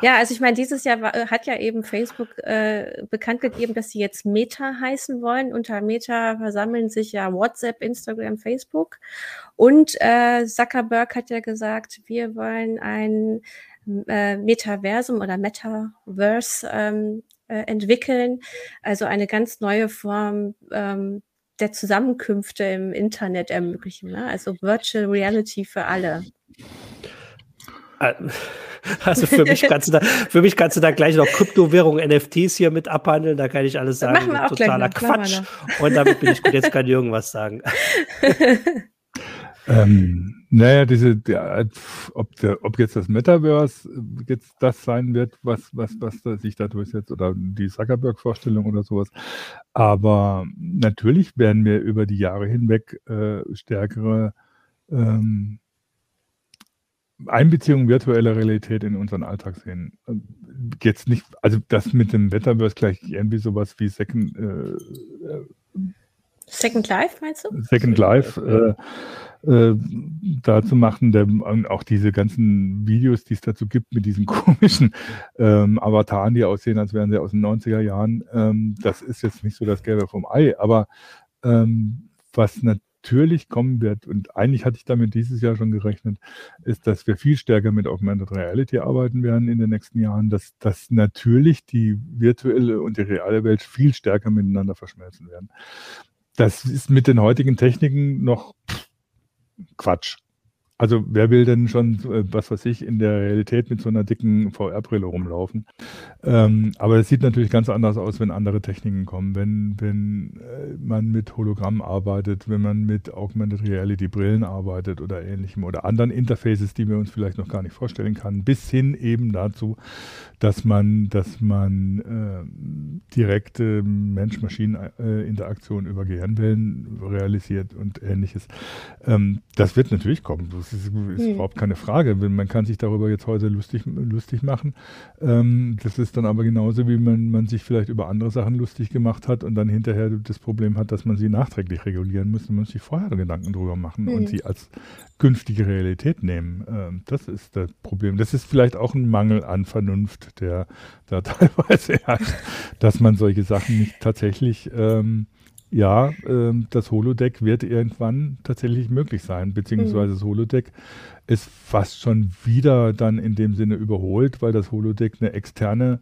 Ja, also ich meine, dieses Jahr war, hat ja eben Facebook äh, bekannt gegeben, dass sie jetzt Meta heißen wollen. Unter Meta versammeln sich ja WhatsApp, Instagram, Facebook. Und äh, Zuckerberg hat ja gesagt, wir wollen ein äh, Metaversum oder Metaverse ähm, äh, entwickeln. Also eine ganz neue Form ähm, der Zusammenkünfte im Internet ermöglichen. Ne? Also Virtual Reality für alle. Äh, also für mich kannst du da, für mich kannst du da gleich noch Kryptowährung, NFTs hier mit abhandeln. Da kann ich alles sagen. Machen wir auch totaler Quatsch. Und damit bin ich gut. Jetzt kann Jürgen was sagen. ähm, naja, diese, der, ob, der, ob jetzt das Metaverse jetzt das sein wird, was, was, was sich da durchsetzt, oder die Zuckerberg-Vorstellung oder sowas. Aber natürlich werden wir über die Jahre hinweg äh, stärkere ähm, Einbeziehung virtueller Realität in unseren Alltag sehen. Jetzt nicht, also das mit dem Metaverse gleich irgendwie sowas wie Second, äh, Second Life, meinst du? Second Life äh, äh, da zu machen, der, auch diese ganzen Videos, die es dazu gibt mit diesen komischen ähm, Avataren, die aussehen, als wären sie aus den 90er Jahren, ähm, das ist jetzt nicht so das Gelbe vom Ei, aber ähm, was natürlich kommen wird, und eigentlich hatte ich damit dieses Jahr schon gerechnet, ist, dass wir viel stärker mit Augmented Reality arbeiten werden in den nächsten Jahren, dass, dass natürlich die virtuelle und die reale Welt viel stärker miteinander verschmelzen werden das ist mit den heutigen Techniken noch Quatsch. Also wer will denn schon, äh, was weiß ich, in der Realität mit so einer dicken VR-Brille rumlaufen? Ähm, aber es sieht natürlich ganz anders aus, wenn andere Techniken kommen. Wenn, wenn äh, man mit Hologramm arbeitet, wenn man mit Augmented Reality Brillen arbeitet oder ähnlichem oder anderen Interfaces, die wir uns vielleicht noch gar nicht vorstellen können, bis hin eben dazu, dass man, dass man äh, direkte Mensch-Maschinen-Interaktion über Gehirnwellen realisiert und ähnliches. Ähm, das wird natürlich kommen. Ist, ist hm. überhaupt keine Frage. Man kann sich darüber jetzt heute lustig, lustig machen. Ähm, das ist dann aber genauso, wie man, man sich vielleicht über andere Sachen lustig gemacht hat und dann hinterher das Problem hat, dass man sie nachträglich regulieren muss. Man muss sich vorher Gedanken drüber machen hm. und sie als künftige Realität nehmen. Ähm, das ist das Problem. Das ist vielleicht auch ein Mangel an Vernunft, der da teilweise herrscht, dass man solche Sachen nicht tatsächlich ähm, ja, äh, das Holodeck wird irgendwann tatsächlich möglich sein, beziehungsweise das Holodeck ist fast schon wieder dann in dem Sinne überholt, weil das Holodeck eine externe,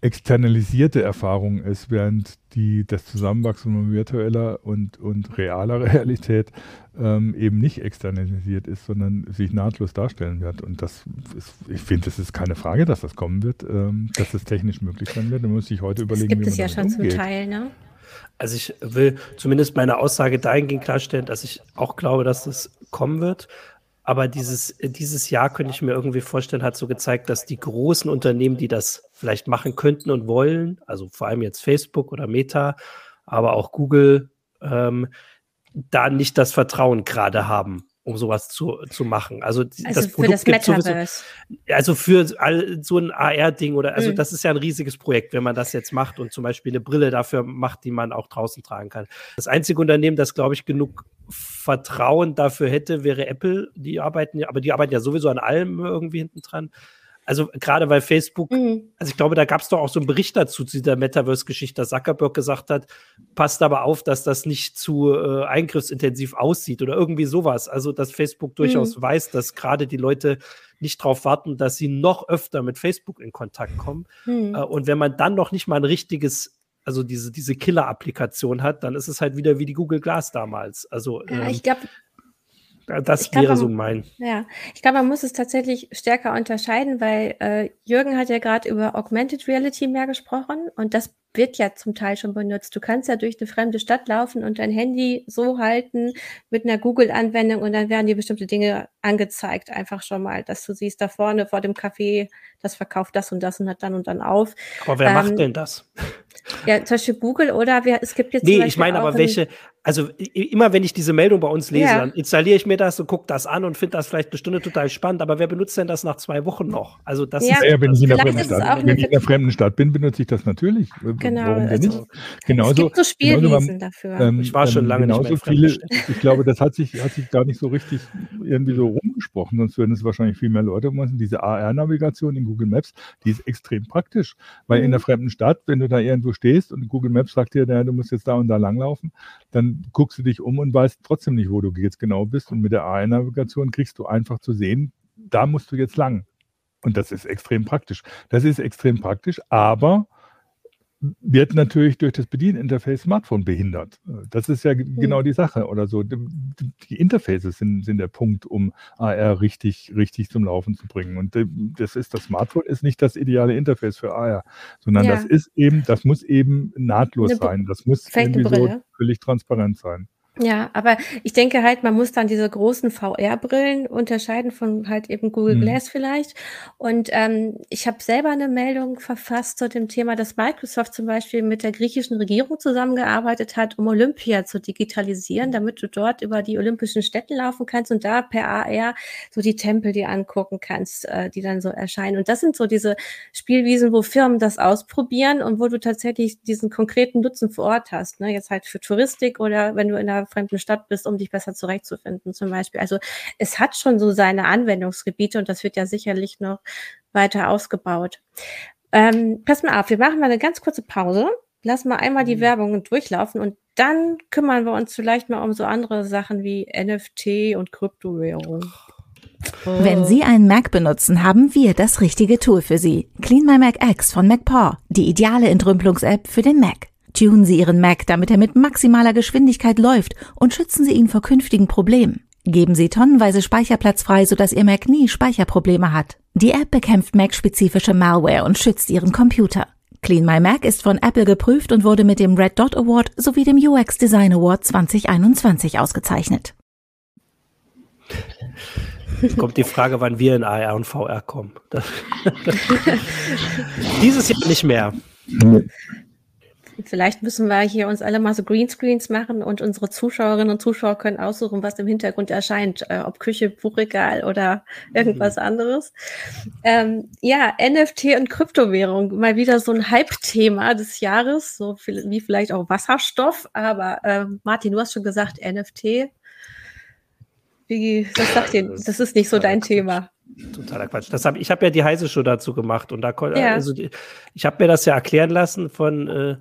externalisierte Erfahrung ist, während die, das Zusammenwachsen von virtueller und, und realer Realität ähm, eben nicht externalisiert ist, sondern sich nahtlos darstellen wird. Und das ist, ich finde, es ist keine Frage, dass das kommen wird, ähm, dass es technisch möglich sein wird. Da muss ich heute überlegen, das gibt es ja schon umgeht. zum Teil, ne? Also ich will zumindest meine Aussage dahingehend klarstellen, dass ich auch glaube, dass das kommen wird. Aber dieses, dieses Jahr könnte ich mir irgendwie vorstellen, hat so gezeigt, dass die großen Unternehmen, die das vielleicht machen könnten und wollen, also vor allem jetzt Facebook oder Meta, aber auch Google, ähm, da nicht das Vertrauen gerade haben um sowas zu, zu machen. Also, also das Produkt das gibt sowieso, also für all, so ein AR-Ding oder also mhm. das ist ja ein riesiges Projekt, wenn man das jetzt macht und zum Beispiel eine Brille dafür macht, die man auch draußen tragen kann. Das einzige Unternehmen, das glaube ich genug Vertrauen dafür hätte, wäre Apple. Die arbeiten ja, aber die arbeiten ja sowieso an allem irgendwie hinten dran. Also gerade weil Facebook, mhm. also ich glaube, da gab es doch auch so einen Bericht dazu, zu dieser Metaverse-Geschichte, dass Zuckerberg gesagt hat, passt aber auf, dass das nicht zu äh, eingriffsintensiv aussieht oder irgendwie sowas. Also dass Facebook durchaus mhm. weiß, dass gerade die Leute nicht darauf warten, dass sie noch öfter mit Facebook in Kontakt kommen. Mhm. Äh, und wenn man dann noch nicht mal ein richtiges also diese, diese Killer-Applikation hat, dann ist es halt wieder wie die Google Glass damals. Also ja, ähm, ich glaube, das glaub, wäre so mein. Ja, ich glaube, man muss es tatsächlich stärker unterscheiden, weil äh, Jürgen hat ja gerade über Augmented Reality mehr gesprochen und das wird ja zum Teil schon benutzt. Du kannst ja durch eine fremde Stadt laufen und dein Handy so halten mit einer Google-Anwendung und dann werden dir bestimmte Dinge angezeigt, einfach schon mal, dass du siehst, da vorne vor dem Café, das verkauft das und das und hat dann und dann auf. Aber wer ähm, macht denn das? Ja, zum Beispiel Google oder wir, es gibt jetzt. Nee, ich meine aber welche, also immer wenn ich diese Meldung bei uns lese, ja. dann installiere ich mir das und gucke das an und finde das vielleicht eine Stunde total spannend, aber wer benutzt denn das nach zwei Wochen noch? Also das ja, ist. Ja, wenn ich in der fremden Stadt, wenn ich in der fremden Stadt bin, benutze ich das natürlich. Genau. Warum denn also, nicht? Genauso, es gibt so Spielwesen dafür. Ähm, ich war schon lange genauso nicht mehr viele, Ich glaube, das hat sich, hat sich gar nicht so richtig irgendwie so rumgesprochen, sonst würden es wahrscheinlich viel mehr Leute machen. Diese AR-Navigation in Google Maps, die ist extrem praktisch, weil mhm. in der fremden Stadt, wenn du da irgendwo stehst und Google Maps sagt dir, du musst jetzt da und da langlaufen, dann guckst du dich um und weißt trotzdem nicht, wo du jetzt genau bist. Und mit der AR-Navigation kriegst du einfach zu sehen, da musst du jetzt lang. Und das ist extrem praktisch. Das ist extrem praktisch, aber wird natürlich durch das Bedieninterface Smartphone behindert. Das ist ja mhm. genau die Sache oder so. Die Interfaces sind, sind der Punkt, um AR richtig, richtig zum Laufen zu bringen. Und das ist das Smartphone ist nicht das ideale Interface für AR, sondern ja. das ist eben, das muss eben nahtlos sein. Das muss irgendwie so völlig transparent sein. Ja, aber ich denke halt, man muss dann diese großen VR-Brillen unterscheiden von halt eben Google mhm. Glass vielleicht. Und ähm, ich habe selber eine Meldung verfasst zu dem Thema, dass Microsoft zum Beispiel mit der griechischen Regierung zusammengearbeitet hat, um Olympia zu digitalisieren, damit du dort über die olympischen Städte laufen kannst und da per AR so die Tempel dir angucken kannst, äh, die dann so erscheinen. Und das sind so diese Spielwiesen, wo Firmen das ausprobieren und wo du tatsächlich diesen konkreten Nutzen vor Ort hast. Ne? Jetzt halt für Touristik oder wenn du in der fremden Stadt bist, um dich besser zurechtzufinden zum Beispiel. Also es hat schon so seine Anwendungsgebiete und das wird ja sicherlich noch weiter ausgebaut. Ähm, pass mal auf, wir machen mal eine ganz kurze Pause. Lass mal einmal die mhm. Werbung durchlaufen und dann kümmern wir uns vielleicht mal um so andere Sachen wie NFT und Kryptowährung. Wenn Sie einen Mac benutzen, haben wir das richtige Tool für Sie. Clean My Mac X von MacPaw, die ideale Entrümpelungs-App für den Mac. Tunen Sie Ihren Mac, damit er mit maximaler Geschwindigkeit läuft und schützen Sie ihn vor künftigen Problemen. Geben Sie tonnenweise Speicherplatz frei, sodass Ihr Mac nie Speicherprobleme hat. Die App bekämpft Mac-spezifische Malware und schützt Ihren Computer. Clean My Mac ist von Apple geprüft und wurde mit dem Red Dot Award sowie dem UX Design Award 2021 ausgezeichnet. Jetzt kommt die Frage, wann wir in AR und VR kommen. Dieses Jahr nicht mehr. Vielleicht müssen wir hier uns alle mal so Greenscreens machen und unsere Zuschauerinnen und Zuschauer können aussuchen, was im Hintergrund erscheint, äh, ob Küche, Buchregal oder irgendwas mhm. anderes. Ähm, ja, NFT und Kryptowährung, mal wieder so ein Hype-Thema des Jahres, so viel, wie vielleicht auch Wasserstoff. Aber äh, Martin, du hast schon gesagt, NFT. Wie, das sagt ihr, das ist nicht so dein Thema. Totaler Quatsch. Das hab, ich habe ja die heiße Show dazu gemacht und da ja. also ich habe mir das ja erklären lassen von äh,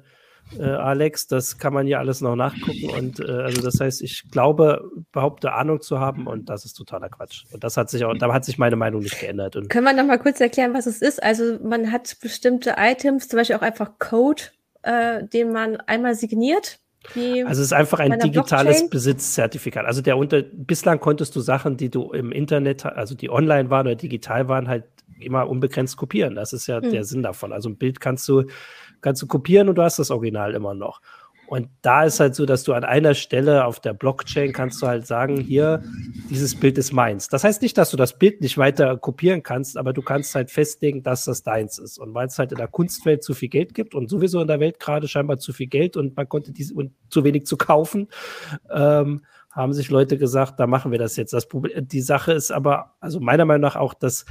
äh, Alex. Das kann man ja alles noch nachgucken. Und äh, also das heißt, ich glaube, behaupte Ahnung zu haben und das ist totaler Quatsch. Und das hat sich auch, da hat sich meine Meinung nicht geändert. Und Können wir noch mal kurz erklären, was es ist? Also man hat bestimmte Items, zum Beispiel auch einfach Code, äh, den man einmal signiert. Also es ist einfach ein digitales Blockchain. Besitzzertifikat. Also der unter bislang konntest du Sachen, die du im Internet, also die online waren oder digital waren, halt immer unbegrenzt kopieren. Das ist ja hm. der Sinn davon. Also ein Bild kannst du kannst du kopieren und du hast das Original immer noch. Und da ist halt so, dass du an einer Stelle auf der Blockchain kannst du halt sagen, hier, dieses Bild ist meins. Das heißt nicht, dass du das Bild nicht weiter kopieren kannst, aber du kannst halt festlegen, dass das deins ist. Und weil es halt in der Kunstwelt zu viel Geld gibt und sowieso in der Welt gerade scheinbar zu viel Geld und man konnte diese und zu wenig zu kaufen, ähm, haben sich Leute gesagt, da machen wir das jetzt. Das Problem, die Sache ist aber, also meiner Meinung nach auch, dass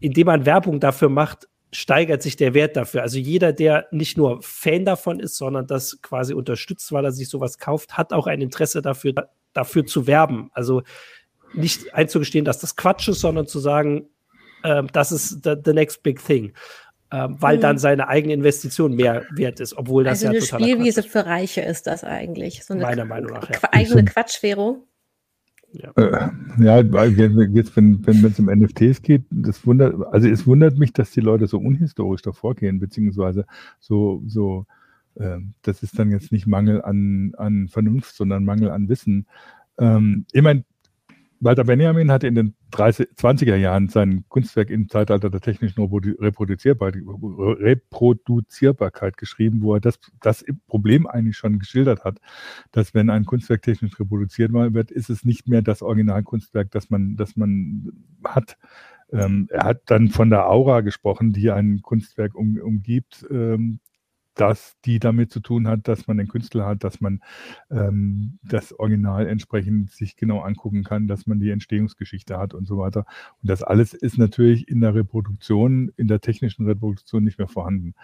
indem man Werbung dafür macht, steigert sich der Wert dafür. Also jeder, der nicht nur Fan davon ist, sondern das quasi unterstützt, weil er sich sowas kauft, hat auch ein Interesse dafür, dafür zu werben. Also nicht einzugestehen, dass das Quatsch ist, sondern zu sagen, äh, das ist the, the, next big thing. Äh, weil mhm. dann seine eigene Investition mehr wert ist, obwohl das also ja total. Eine Spielwiese für Reiche ist das eigentlich. So eine Meiner Meinung nach. Ja. Eigene Quatschwährung. Ja, äh, ja jetzt, wenn es um NFTs geht, das wundert, also es wundert mich, dass die Leute so unhistorisch davor gehen, beziehungsweise so, so, äh, das ist dann jetzt nicht Mangel an, an Vernunft, sondern Mangel an Wissen. Ähm, ich meine, Walter Benjamin hatte in den 30, 20er Jahren sein Kunstwerk im Zeitalter der technischen Reproduzierbarkeit geschrieben, wo er das, das Problem eigentlich schon geschildert hat, dass wenn ein Kunstwerk technisch reproduziert wird, ist es nicht mehr das Originalkunstwerk, das man, das man hat. Ähm, er hat dann von der Aura gesprochen, die ein Kunstwerk um, umgibt, ähm, dass die damit zu tun hat, dass man den Künstler hat, dass man ähm, das Original entsprechend sich genau angucken kann, dass man die Entstehungsgeschichte hat und so weiter. Und das alles ist natürlich in der Reproduktion, in der technischen Reproduktion nicht mehr vorhanden.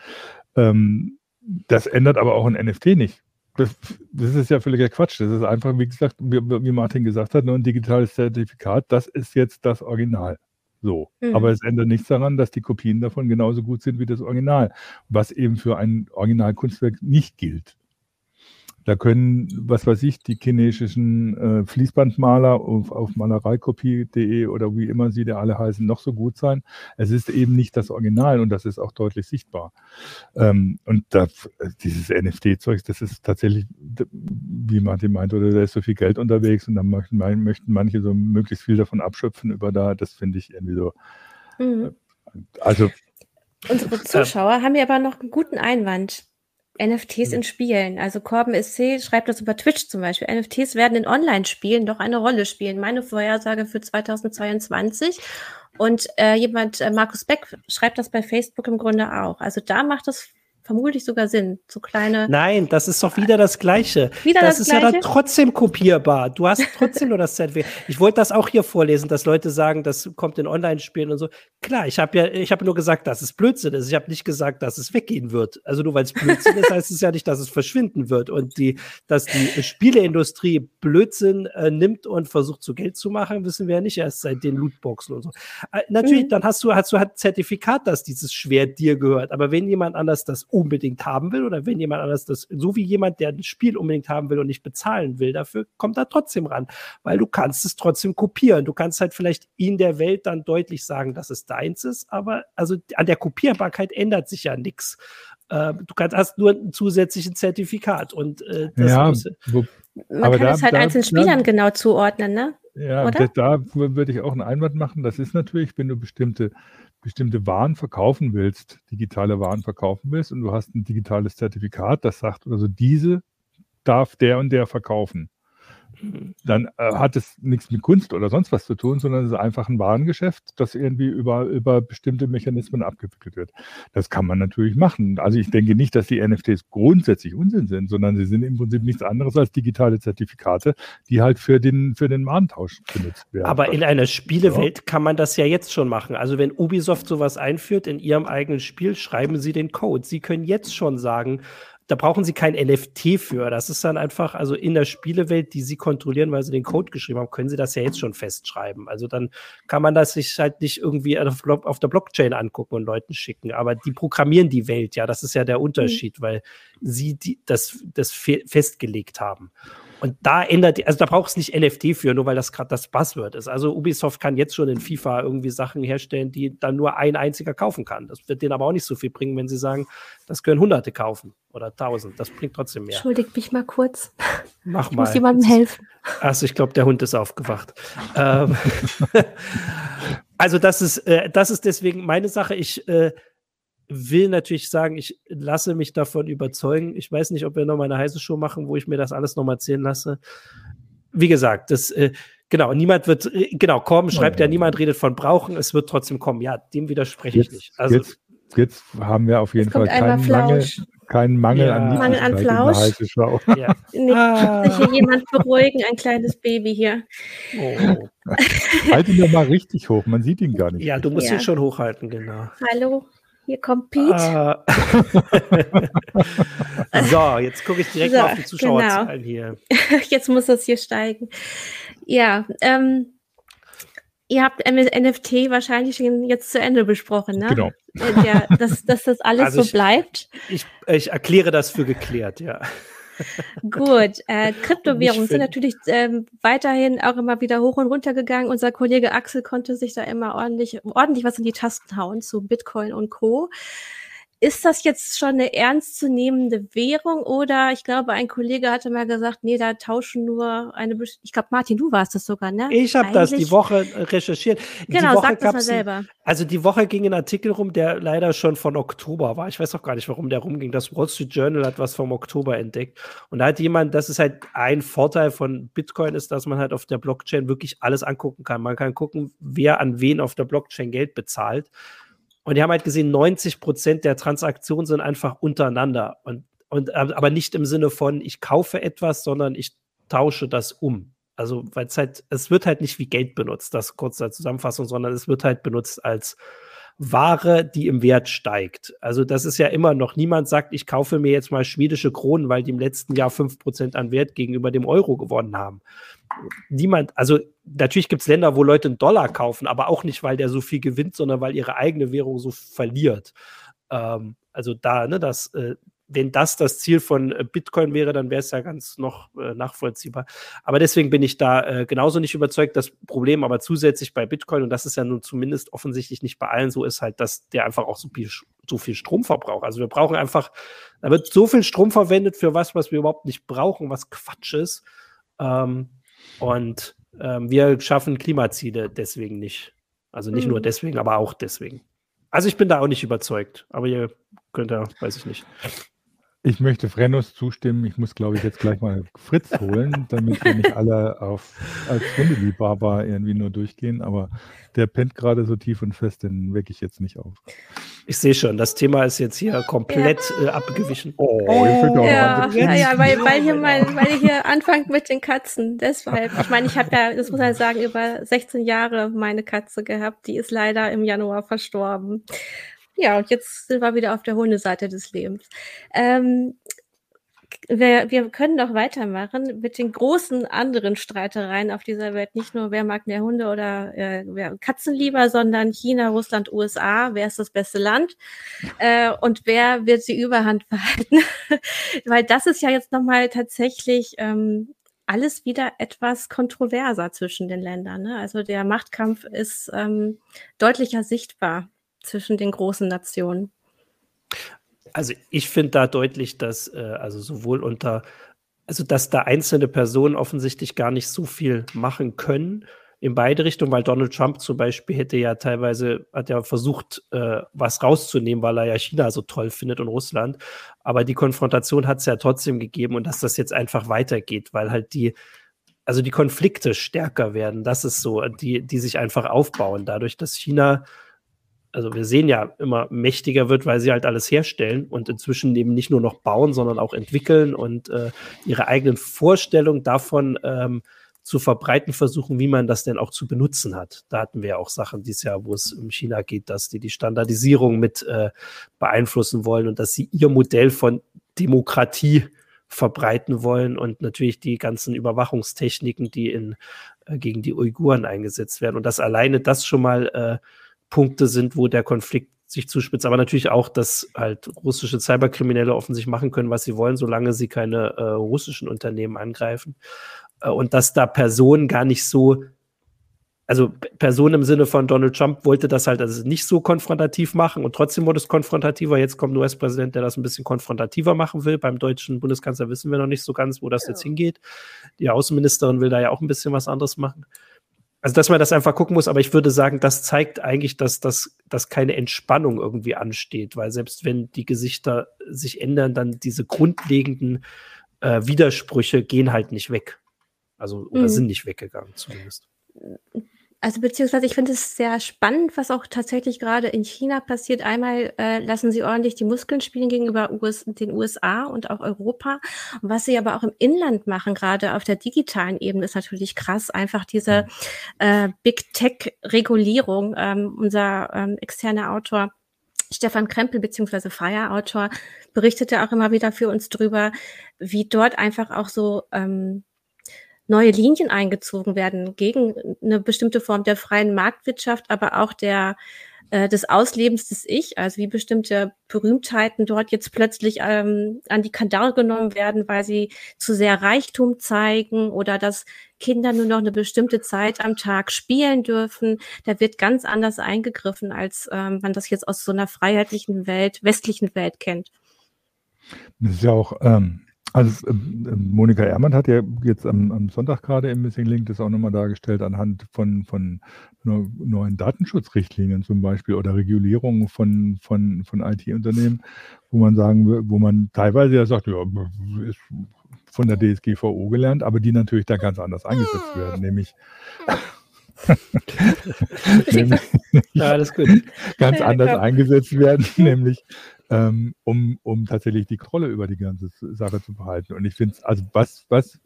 Ähm, das ändert aber auch ein NFT nicht. Das, das, ist ja völliger Quatsch. Das ist einfach, wie gesagt, wie, wie Martin gesagt hat, nur ein digitales Zertifikat. Das ist jetzt das Original. So. Mhm. Aber es ändert nichts daran, dass die Kopien davon genauso gut sind wie das Original, was eben für ein Originalkunstwerk nicht gilt. Da können, was weiß ich, die chinesischen äh, Fließbandmaler auf, auf malereikopie.de oder wie immer sie da alle heißen, noch so gut sein. Es ist eben nicht das Original und das ist auch deutlich sichtbar. Ähm, und das, dieses NFT-Zeug, das ist tatsächlich, wie Martin meinte, oder da ist so viel Geld unterwegs und dann möchten, möchten manche so möglichst viel davon abschöpfen über da. Das finde ich irgendwie so. Mhm. Also Unsere Zuschauer äh, haben ja aber noch einen guten Einwand. NFTs in Spielen. Also Corben SC schreibt das über Twitch zum Beispiel. NFTs werden in Online-Spielen doch eine Rolle spielen. Meine Vorhersage für 2022. Und äh, jemand, äh, Markus Beck, schreibt das bei Facebook im Grunde auch. Also da macht es vermutlich sogar Sinn. So kleine. Nein, das ist doch wieder das Gleiche. Wieder das, das ist Gleiche? ja dann trotzdem kopierbar. Du hast trotzdem nur das Zertifikat. Ich wollte das auch hier vorlesen, dass Leute sagen, das kommt in Online-Spielen und so. Klar, ich habe ja, ich habe nur gesagt, dass es Blödsinn ist. Ich habe nicht gesagt, dass es weggehen wird. Also nur weil es Blödsinn ist, heißt es ja nicht, dass es verschwinden wird. Und die, dass die Spieleindustrie Blödsinn äh, nimmt und versucht, zu Geld zu machen, wissen wir ja nicht erst seit den Lootboxen und so. Äh, natürlich, mhm. dann hast du, hast du halt Zertifikat, dass dieses Schwert dir gehört. Aber wenn jemand anders das unbedingt haben will oder wenn jemand anders das, so wie jemand, der ein Spiel unbedingt haben will und nicht bezahlen will dafür, kommt da trotzdem ran, weil du kannst es trotzdem kopieren. Du kannst halt vielleicht in der Welt dann deutlich sagen, dass es deins ist, aber also an der Kopierbarkeit ändert sich ja nichts. Äh, du kannst, hast nur ein zusätzliches Zertifikat und äh, das ja, wo, man aber kann da, es halt da, einzelnen Spielern da, genau zuordnen, ne? Ja, Oder? da würde ich auch einen Einwand machen. Das ist natürlich, wenn du bestimmte bestimmte Waren verkaufen willst, digitale Waren verkaufen willst und du hast ein digitales Zertifikat, das sagt, also diese darf der und der verkaufen dann äh, hat es nichts mit Kunst oder sonst was zu tun, sondern es ist einfach ein Warengeschäft, das irgendwie über, über bestimmte Mechanismen abgewickelt wird. Das kann man natürlich machen. Also ich denke nicht, dass die NFTs grundsätzlich Unsinn sind, sondern sie sind im Prinzip nichts anderes als digitale Zertifikate, die halt für den, für den Warentausch benutzt werden. Aber in einer Spielewelt ja. kann man das ja jetzt schon machen. Also wenn Ubisoft sowas einführt in ihrem eigenen Spiel, schreiben sie den Code. Sie können jetzt schon sagen, da brauchen sie kein NFT für. Das ist dann einfach, also in der Spielewelt, die sie kontrollieren, weil sie den Code geschrieben haben, können sie das ja jetzt schon festschreiben. Also dann kann man das sich halt nicht irgendwie auf, auf der Blockchain angucken und Leuten schicken. Aber die programmieren die Welt, ja, das ist ja der Unterschied, mhm. weil sie die, das, das festgelegt haben. Und da ändert, also da braucht es nicht NFT für, nur weil das gerade das Buzzword ist. Also Ubisoft kann jetzt schon in FIFA irgendwie Sachen herstellen, die dann nur ein einziger kaufen kann. Das wird denen aber auch nicht so viel bringen, wenn sie sagen, das können Hunderte kaufen oder Tausend. Das bringt trotzdem mehr. Entschuldigt mich mal kurz. Mach ich mal. muss jemandem helfen. Also ich glaube, der Hund ist aufgewacht. ähm, also das ist, äh, das ist deswegen meine Sache. Ich äh, will natürlich sagen, ich lasse mich davon überzeugen. Ich weiß nicht, ob wir nochmal eine heiße Show machen, wo ich mir das alles nochmal erzählen lasse. Wie gesagt, das, äh, genau, niemand wird, äh, genau, kommen, schreibt ja, niemand redet von brauchen, es wird trotzdem kommen. Ja, dem widerspreche jetzt, ich nicht. Also, jetzt, jetzt haben wir auf jeden Fall keinen Mangel, keinen Mangel ja. an Mangel an Flausch. Ja. Nee, ah. sich hier jemand beruhigen, ein kleines Baby hier. Oh. halt ihn doch mal richtig hoch, man sieht ihn gar nicht. Ja, du musst ja. ihn schon hochhalten, genau. Hallo. Hier kommt Pete. Uh. so, jetzt gucke ich direkt so, mal auf die Zuschauerzahlen genau. hier. Jetzt muss das hier steigen. Ja, ähm, ihr habt NFT wahrscheinlich jetzt zu Ende besprochen, ne? Genau. Ja, dass, dass das alles also so bleibt. Ich, ich erkläre das für geklärt, ja. Gut, äh, Kryptowährungen sind natürlich ähm, weiterhin auch immer wieder hoch und runter gegangen. Unser Kollege Axel konnte sich da immer ordentlich, ordentlich was in die Tasten hauen zu Bitcoin und Co. Ist das jetzt schon eine ernstzunehmende Währung oder ich glaube, ein Kollege hatte mal gesagt, nee, da tauschen nur eine, ich glaube, Martin, du warst das sogar, ne? Ich habe das die Woche recherchiert. Genau, Woche sag das mal selber. Also die Woche ging ein Artikel rum, der leider schon von Oktober war. Ich weiß auch gar nicht, warum der rumging. Das Wall Street Journal hat was vom Oktober entdeckt. Und da hat jemand, das ist halt ein Vorteil von Bitcoin, ist, dass man halt auf der Blockchain wirklich alles angucken kann. Man kann gucken, wer an wen auf der Blockchain Geld bezahlt. Und die haben halt gesehen, 90 Prozent der Transaktionen sind einfach untereinander. Und, und, aber nicht im Sinne von, ich kaufe etwas, sondern ich tausche das um. Also, weil es halt, es wird halt nicht wie Geld benutzt, das kurz als Zusammenfassung, sondern es wird halt benutzt als Ware, die im Wert steigt. Also das ist ja immer noch, niemand sagt, ich kaufe mir jetzt mal schwedische Kronen, weil die im letzten Jahr 5% an Wert gegenüber dem Euro gewonnen haben. Niemand, also natürlich gibt es Länder, wo Leute einen Dollar kaufen, aber auch nicht, weil der so viel gewinnt, sondern weil ihre eigene Währung so verliert. Ähm, also da, ne, das, äh, wenn das das Ziel von äh, Bitcoin wäre, dann wäre es ja ganz noch äh, nachvollziehbar. Aber deswegen bin ich da äh, genauso nicht überzeugt. Das Problem aber zusätzlich bei Bitcoin, und das ist ja nun zumindest offensichtlich nicht bei allen so, ist halt, dass der einfach auch so viel, so viel Strom verbraucht. Also wir brauchen einfach, da wird so viel Strom verwendet für was, was wir überhaupt nicht brauchen, was Quatsch ist. Ähm, und ähm, wir schaffen Klimaziele deswegen nicht. Also nicht mhm. nur deswegen, aber auch deswegen. Also ich bin da auch nicht überzeugt. Aber ihr könnt ja, weiß ich nicht. Ich möchte Frenus zustimmen. Ich muss, glaube ich, jetzt gleich mal Fritz holen, damit wir nicht alle auf, als Hundeliebhaber irgendwie nur durchgehen. Aber der pennt gerade so tief und fest, den wecke ich jetzt nicht auf. Ich sehe schon, das Thema ist jetzt hier komplett ja. äh, abgewichen. Oh, oh ja, ja, ja, weil, weil, hier mein, weil ihr hier anfangt mit den Katzen. Deshalb, ich meine, ich habe ja, das muss ich sagen, über 16 Jahre meine Katze gehabt. Die ist leider im Januar verstorben. Ja, und jetzt sind wir wieder auf der Hundeseite des Lebens. Ähm, wir, wir können doch weitermachen mit den großen anderen Streitereien auf dieser Welt. Nicht nur, wer mag mehr Hunde oder äh, wer Katzen lieber, sondern China, Russland, USA. Wer ist das beste Land? Äh, und wer wird sie Überhand behalten? Weil das ist ja jetzt nochmal tatsächlich ähm, alles wieder etwas kontroverser zwischen den Ländern. Ne? Also der Machtkampf ist ähm, deutlicher sichtbar zwischen den großen Nationen? Also ich finde da deutlich, dass äh, also sowohl unter, also dass da einzelne Personen offensichtlich gar nicht so viel machen können in beide Richtungen, weil Donald Trump zum Beispiel hätte ja teilweise, hat ja versucht, äh, was rauszunehmen, weil er ja China so toll findet und Russland. Aber die Konfrontation hat es ja trotzdem gegeben und dass das jetzt einfach weitergeht, weil halt die, also die Konflikte stärker werden. Das ist so, die, die sich einfach aufbauen, dadurch, dass China also wir sehen ja immer mächtiger wird, weil sie halt alles herstellen und inzwischen eben nicht nur noch bauen, sondern auch entwickeln und äh, ihre eigenen Vorstellungen davon ähm, zu verbreiten versuchen, wie man das denn auch zu benutzen hat. Da hatten wir ja auch Sachen dieses Jahr, wo es um China geht, dass die die Standardisierung mit äh, beeinflussen wollen und dass sie ihr Modell von Demokratie verbreiten wollen und natürlich die ganzen Überwachungstechniken, die in, äh, gegen die Uiguren eingesetzt werden. Und das alleine das schon mal äh, Punkte sind, wo der Konflikt sich zuspitzt, aber natürlich auch, dass halt russische Cyberkriminelle offensichtlich machen können, was sie wollen, solange sie keine äh, russischen Unternehmen angreifen. Äh, und dass da Personen gar nicht so, also Personen im Sinne von Donald Trump wollte das halt also nicht so konfrontativ machen und trotzdem wurde es konfrontativer. Jetzt kommt ein US-Präsident, der das ein bisschen konfrontativer machen will. Beim deutschen Bundeskanzler wissen wir noch nicht so ganz, wo das ja. jetzt hingeht. Die Außenministerin will da ja auch ein bisschen was anderes machen also dass man das einfach gucken muss, aber ich würde sagen, das zeigt eigentlich, dass, dass, dass keine Entspannung irgendwie ansteht, weil selbst wenn die Gesichter sich ändern, dann diese grundlegenden äh, Widersprüche gehen halt nicht weg. Also oder mhm. sind nicht weggegangen zumindest. Also beziehungsweise ich finde es sehr spannend, was auch tatsächlich gerade in China passiert. Einmal äh, lassen sie ordentlich die Muskeln spielen gegenüber US den USA und auch Europa. Und was sie aber auch im Inland machen, gerade auf der digitalen Ebene, ist natürlich krass. Einfach diese äh, Big Tech-Regulierung. Ähm, unser ähm, externer Autor Stefan Krempel beziehungsweise Fire-Autor berichtete auch immer wieder für uns drüber, wie dort einfach auch so ähm, neue Linien eingezogen werden gegen eine bestimmte Form der freien Marktwirtschaft, aber auch der äh, des Auslebens des Ich, also wie bestimmte Berühmtheiten dort jetzt plötzlich ähm, an die Kandare genommen werden, weil sie zu sehr Reichtum zeigen oder dass Kinder nur noch eine bestimmte Zeit am Tag spielen dürfen. Da wird ganz anders eingegriffen, als ähm, man das jetzt aus so einer freiheitlichen Welt, westlichen Welt kennt. Das ist ja auch ähm, also ähm, Monika Ehrmann hat ja jetzt am, am Sonntag gerade im Missing Link das auch nochmal dargestellt anhand von, von neuen Datenschutzrichtlinien zum Beispiel oder Regulierungen von, von, von IT-Unternehmen, wo man sagen, wo man teilweise ja sagt, ja, ist von der DSGVO gelernt, aber die natürlich da ganz anders eingesetzt werden, nämlich nämlich ja, alles gut. ganz anders eingesetzt werden, nämlich ähm, um, um tatsächlich die Kontrolle über die ganze Sache zu behalten. Und ich finde es, also was, was,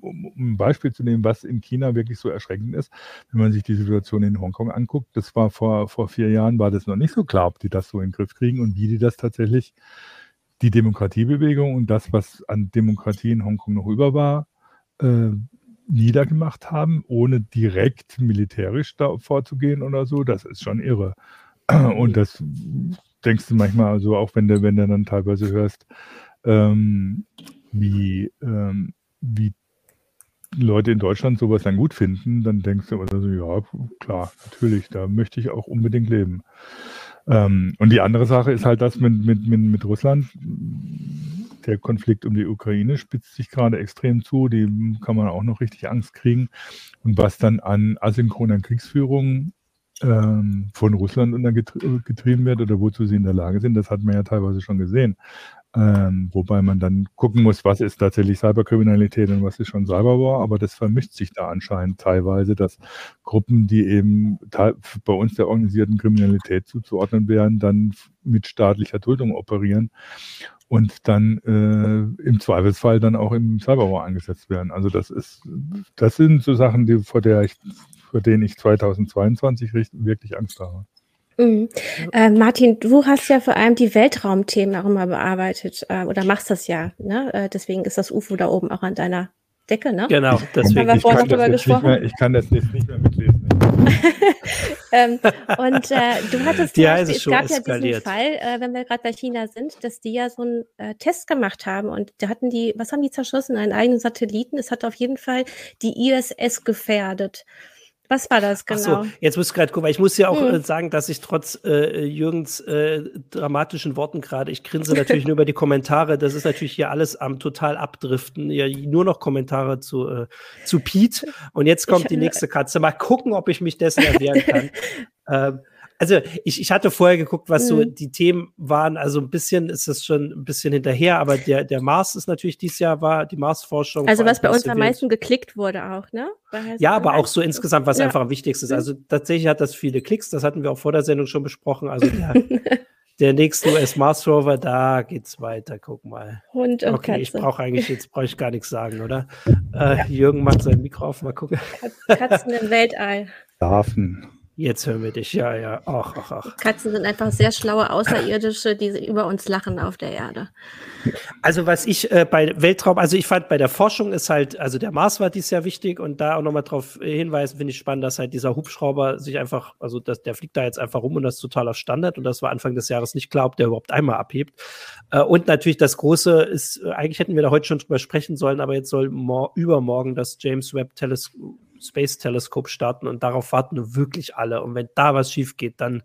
um, um, ein Beispiel zu nehmen, was in China wirklich so erschreckend ist, wenn man sich die Situation in Hongkong anguckt, das war vor, vor vier Jahren, war das noch nicht so klar, ob die das so in den Griff kriegen und wie die das tatsächlich, die Demokratiebewegung und das, was an Demokratie in Hongkong noch über war, äh, niedergemacht haben, ohne direkt militärisch da vorzugehen oder so, das ist schon irre. Und das denkst du manchmal, also auch wenn du, wenn du dann teilweise hörst, ähm, wie, ähm, wie Leute in Deutschland sowas dann gut finden, dann denkst du also, ja, klar, natürlich, da möchte ich auch unbedingt leben. Ähm, und die andere Sache ist halt das mit, mit, mit, mit Russland. Der Konflikt um die Ukraine spitzt sich gerade extrem zu. Die kann man auch noch richtig Angst kriegen. Und was dann an asynchroner Kriegsführung ähm, von Russland untergetrieben wird oder wozu sie in der Lage sind, das hat man ja teilweise schon gesehen. Ähm, wobei man dann gucken muss, was ist tatsächlich Cyberkriminalität und was ist schon Cyberwar. Aber das vermischt sich da anscheinend teilweise, dass Gruppen, die eben bei uns der organisierten Kriminalität zuzuordnen wären, dann mit staatlicher Duldung operieren und dann äh, im Zweifelsfall dann auch im Cyberwar eingesetzt werden. Also das ist, das sind so Sachen, die vor der ich, vor denen ich 2022 wirklich Angst habe. Mhm. Äh, Martin, du hast ja vor allem die Weltraumthemen auch immer bearbeitet äh, oder machst das ja. Ne? Äh, deswegen ist das UFO da oben auch an deiner Decke, ne? Genau, deswegen. Haben wir vorhin noch drüber gesprochen. Mehr, ich kann das jetzt nicht mehr mitlesen. ähm, und äh, du hattest die Beispiel, es gab eskaliert. ja diesen Fall, äh, wenn wir gerade bei China sind, dass die ja so einen äh, Test gemacht haben und da hatten die, was haben die zerschossen? Einen eigenen Satelliten. Es hat auf jeden Fall die ISS gefährdet. Was war das genau? Ach so, jetzt muss ich gerade gucken, weil ich muss ja auch hm. äh, sagen, dass ich trotz äh, Jürgens äh, dramatischen Worten gerade, ich grinse natürlich nur über die Kommentare, das ist natürlich hier alles am total abdriften, ja nur noch Kommentare zu, äh, zu Pete und jetzt kommt ich, die nächste Katze. Mal gucken, ob ich mich dessen erwehren kann. ähm, also ich, ich hatte vorher geguckt, was mhm. so die Themen waren. Also ein bisschen ist es schon ein bisschen hinterher, aber der, der Mars ist natürlich dieses Jahr war die Mars-Forschung. Also was bei uns am meisten geklickt wurde auch, ne? Ja, aber auch so insgesamt, was ja. einfach am wichtigsten ist. Also tatsächlich hat das viele Klicks, das hatten wir auch vor der Sendung schon besprochen. Also der, der nächste US-Mars-Rover, da geht's weiter. Guck mal. Hund und okay, Katze. ich brauche eigentlich, jetzt brauche ich gar nichts sagen, oder? Äh, ja. Jürgen macht sein Mikro auf, mal gucken. Katzen im Weltall. Larven. Jetzt hören wir dich, ja, ja. Ach, ach, ach. Katzen sind einfach sehr schlaue Außerirdische, die über uns lachen auf der Erde. Also was ich äh, bei Weltraum, also ich fand bei der Forschung ist halt, also der Mars war dies Jahr wichtig und da auch nochmal drauf hinweisen, finde ich spannend, dass halt dieser Hubschrauber sich einfach, also das, der fliegt da jetzt einfach rum und das ist totaler Standard und das war Anfang des Jahres nicht klar, ob der überhaupt einmal abhebt. Äh, und natürlich das Große ist, äh, eigentlich hätten wir da heute schon drüber sprechen sollen, aber jetzt soll übermorgen das James Webb Teleskop Space Teleskop starten und darauf warten wirklich alle. Und wenn da was schief geht, dann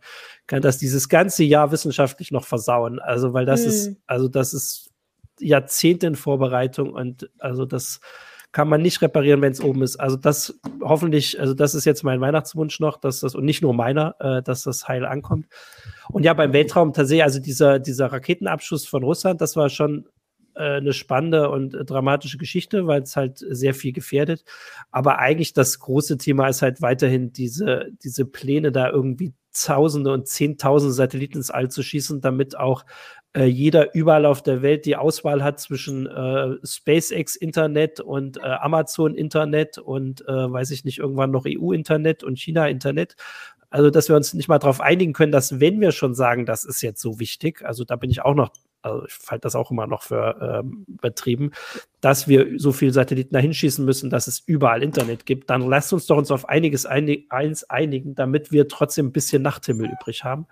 kann das dieses ganze Jahr wissenschaftlich noch versauen. Also, weil das hm. ist, also das ist Jahrzehnte in Vorbereitung und also das kann man nicht reparieren, wenn es oben ist. Also das hoffentlich, also das ist jetzt mein Weihnachtswunsch noch, dass das und nicht nur meiner, äh, dass das heil ankommt. Und ja, beim Weltraum tatsächlich, also dieser, dieser Raketenabschuss von Russland, das war schon eine spannende und äh, dramatische Geschichte, weil es halt sehr viel gefährdet. Aber eigentlich das große Thema ist halt weiterhin diese, diese Pläne, da irgendwie Tausende und Zehntausende Satelliten ins All zu schießen, damit auch äh, jeder überall auf der Welt die Auswahl hat zwischen äh, SpaceX Internet und äh, Amazon Internet und äh, weiß ich nicht, irgendwann noch EU Internet und China Internet. Also, dass wir uns nicht mal darauf einigen können, dass wenn wir schon sagen, das ist jetzt so wichtig, also da bin ich auch noch also ich halte das auch immer noch für ähm, übertrieben, dass wir so viele Satelliten dahin schießen müssen, dass es überall Internet gibt, dann lasst uns doch uns auf einiges einig, eins einigen, damit wir trotzdem ein bisschen Nachthimmel übrig haben.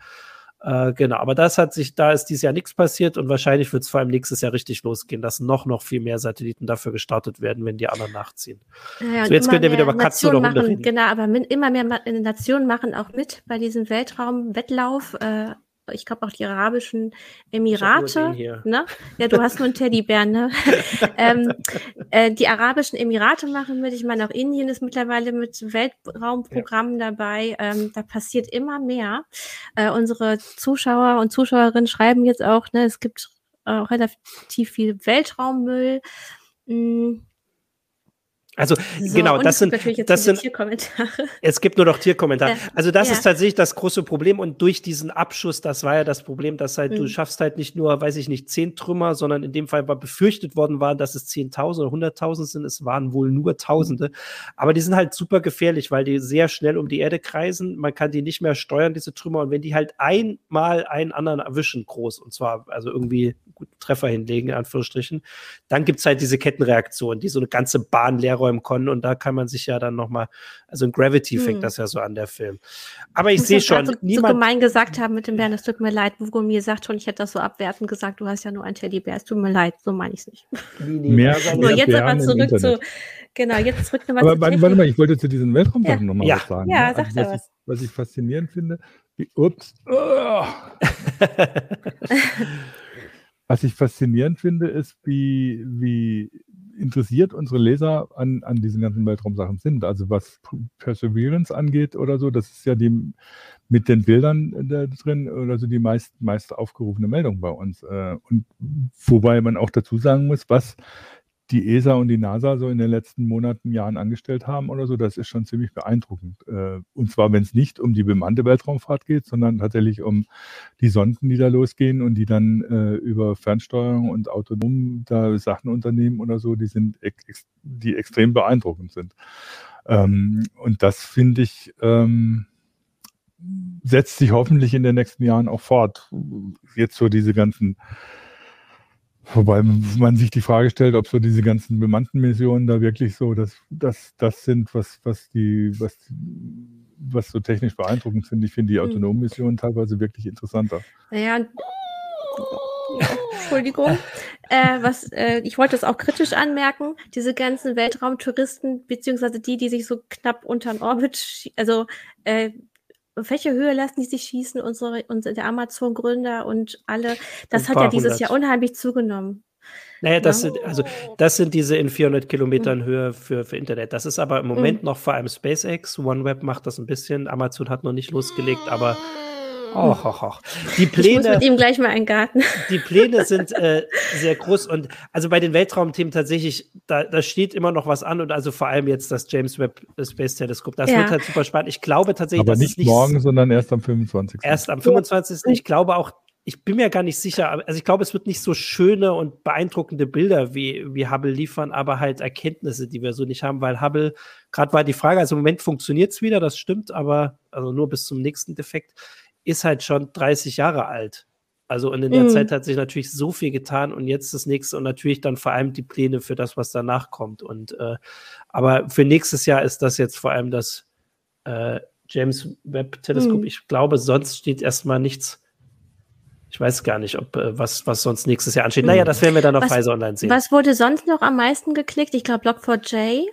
Äh, genau, aber das hat sich, da ist dieses Jahr nichts passiert und wahrscheinlich wird es vor allem nächstes Jahr richtig losgehen, dass noch, noch viel mehr Satelliten dafür gestartet werden, wenn die anderen nachziehen. Ja, so, jetzt könnt ihr wieder über Katzen oder Hunde reden. Genau, aber immer mehr Nationen machen auch mit bei diesem Weltraumwettlauf. Äh, ich glaube auch die Arabischen Emirate. Ne? Ja, du hast nur einen Teddybär, ne? ähm, äh, die Arabischen Emirate machen mit. Ich meine, auch Indien ist mittlerweile mit Weltraumprogrammen ja. dabei. Ähm, da passiert immer mehr. Äh, unsere Zuschauer und Zuschauerinnen schreiben jetzt auch, ne, es gibt auch relativ viel Weltraummüll. Mhm. Also so, genau, das sind das sind Tierkommentare. Es gibt nur noch Tierkommentare. Ja. Also das ja. ist tatsächlich das große Problem und durch diesen Abschuss, das war ja das Problem, dass halt mhm. du schaffst halt nicht nur, weiß ich nicht, zehn Trümmer, sondern in dem Fall war befürchtet worden war, dass es zehntausend oder hunderttausend sind. Es waren wohl nur Tausende, aber die sind halt super gefährlich, weil die sehr schnell um die Erde kreisen. Man kann die nicht mehr steuern diese Trümmer und wenn die halt einmal einen anderen erwischen, groß und zwar also irgendwie guten Treffer hinlegen in Anführungsstrichen, dann gibt's halt diese Kettenreaktion, die so eine ganze Bahn leer aufräumen konnten. Und da kann man sich ja dann nochmal, also in Gravity hm. fängt das ja so an, der Film. Aber ich sehe schon, so, niemand. So gemein gesagt haben mit dem Bären, es tut mir leid. Hugo mir sagt schon, ich hätte das so abwertend gesagt, du hast ja nur ein Teddybär, es tut mir leid, so meine ich es nicht. Nee, Mehr so, jetzt aber zurück zu, genau, jetzt zurück nochmal aber, zu warte, warte mal, ich wollte zu diesen Weltraumsachen ja. nochmal ja. was sagen. Ja, ne? sag also, was, was. Ich, was ich faszinierend finde, wie, ups, oh. Was ich faszinierend finde, ist, wie, wie interessiert unsere Leser an, an diesen ganzen Weltraumsachen sind. Also was Perseverance angeht oder so, das ist ja die mit den Bildern da drin oder so die meist, meist aufgerufene Meldung bei uns. Äh, und wobei man auch dazu sagen muss, was die ESA und die NASA so in den letzten Monaten, Jahren angestellt haben oder so, das ist schon ziemlich beeindruckend. Äh, und zwar, wenn es nicht um die bemannte Weltraumfahrt geht, sondern tatsächlich um die Sonden, die da losgehen und die dann äh, über Fernsteuerung und autonom da Sachen unternehmen oder so, die sind, die extrem beeindruckend sind. Ähm, und das finde ich, ähm, setzt sich hoffentlich in den nächsten Jahren auch fort. Jetzt so diese ganzen Wobei man sich die Frage stellt, ob so diese ganzen bemannten Missionen da wirklich so, dass das, das sind, was, was die, was, was so technisch beeindruckend sind. Ich finde die hm. autonomen Missionen teilweise wirklich interessanter. Naja, Entschuldigung. Äh, was, äh, ich wollte es auch kritisch anmerken, diese ganzen Weltraumtouristen, beziehungsweise die, die sich so knapp unter den Orbit, also äh, auf welche Höhe lassen die sich schießen, unsere, unsere der Amazon-Gründer und alle. Das hat ja dieses hundert. Jahr unheimlich zugenommen. Naja, das ja. sind, also, das sind diese in 400 Kilometern mhm. Höhe für, für Internet. Das ist aber im Moment mhm. noch vor allem SpaceX. OneWeb macht das ein bisschen. Amazon hat noch nicht losgelegt, aber Och, och, och. Die Pläne, ich muss mit ihm gleich mal einen Garten. Die Pläne sind äh, sehr groß und also bei den Weltraumthemen tatsächlich, da, da steht immer noch was an und also vor allem jetzt das James Webb Space Teleskop. Das ja. wird halt super spannend. Ich glaube tatsächlich, aber nicht, nicht morgen, sondern erst am 25. Erst am 25. Ich glaube auch, ich bin mir gar nicht sicher, also ich glaube, es wird nicht so schöne und beeindruckende Bilder wie, wie Hubble liefern, aber halt Erkenntnisse, die wir so nicht haben, weil Hubble, gerade war die Frage, also im Moment funktioniert es wieder, das stimmt, aber also nur bis zum nächsten Defekt ist halt schon 30 Jahre alt. Also und in der mhm. Zeit hat sich natürlich so viel getan und jetzt das nächste und natürlich dann vor allem die Pläne für das, was danach kommt. Und äh, aber für nächstes Jahr ist das jetzt vor allem das äh, James Webb Teleskop. Mhm. Ich glaube, sonst steht erstmal nichts. Ich weiß gar nicht, ob äh, was, was sonst nächstes Jahr ansteht. Mhm. Naja, das werden wir dann auf Pfizer Online sehen. Was wurde sonst noch am meisten geklickt? Ich glaube, Log4j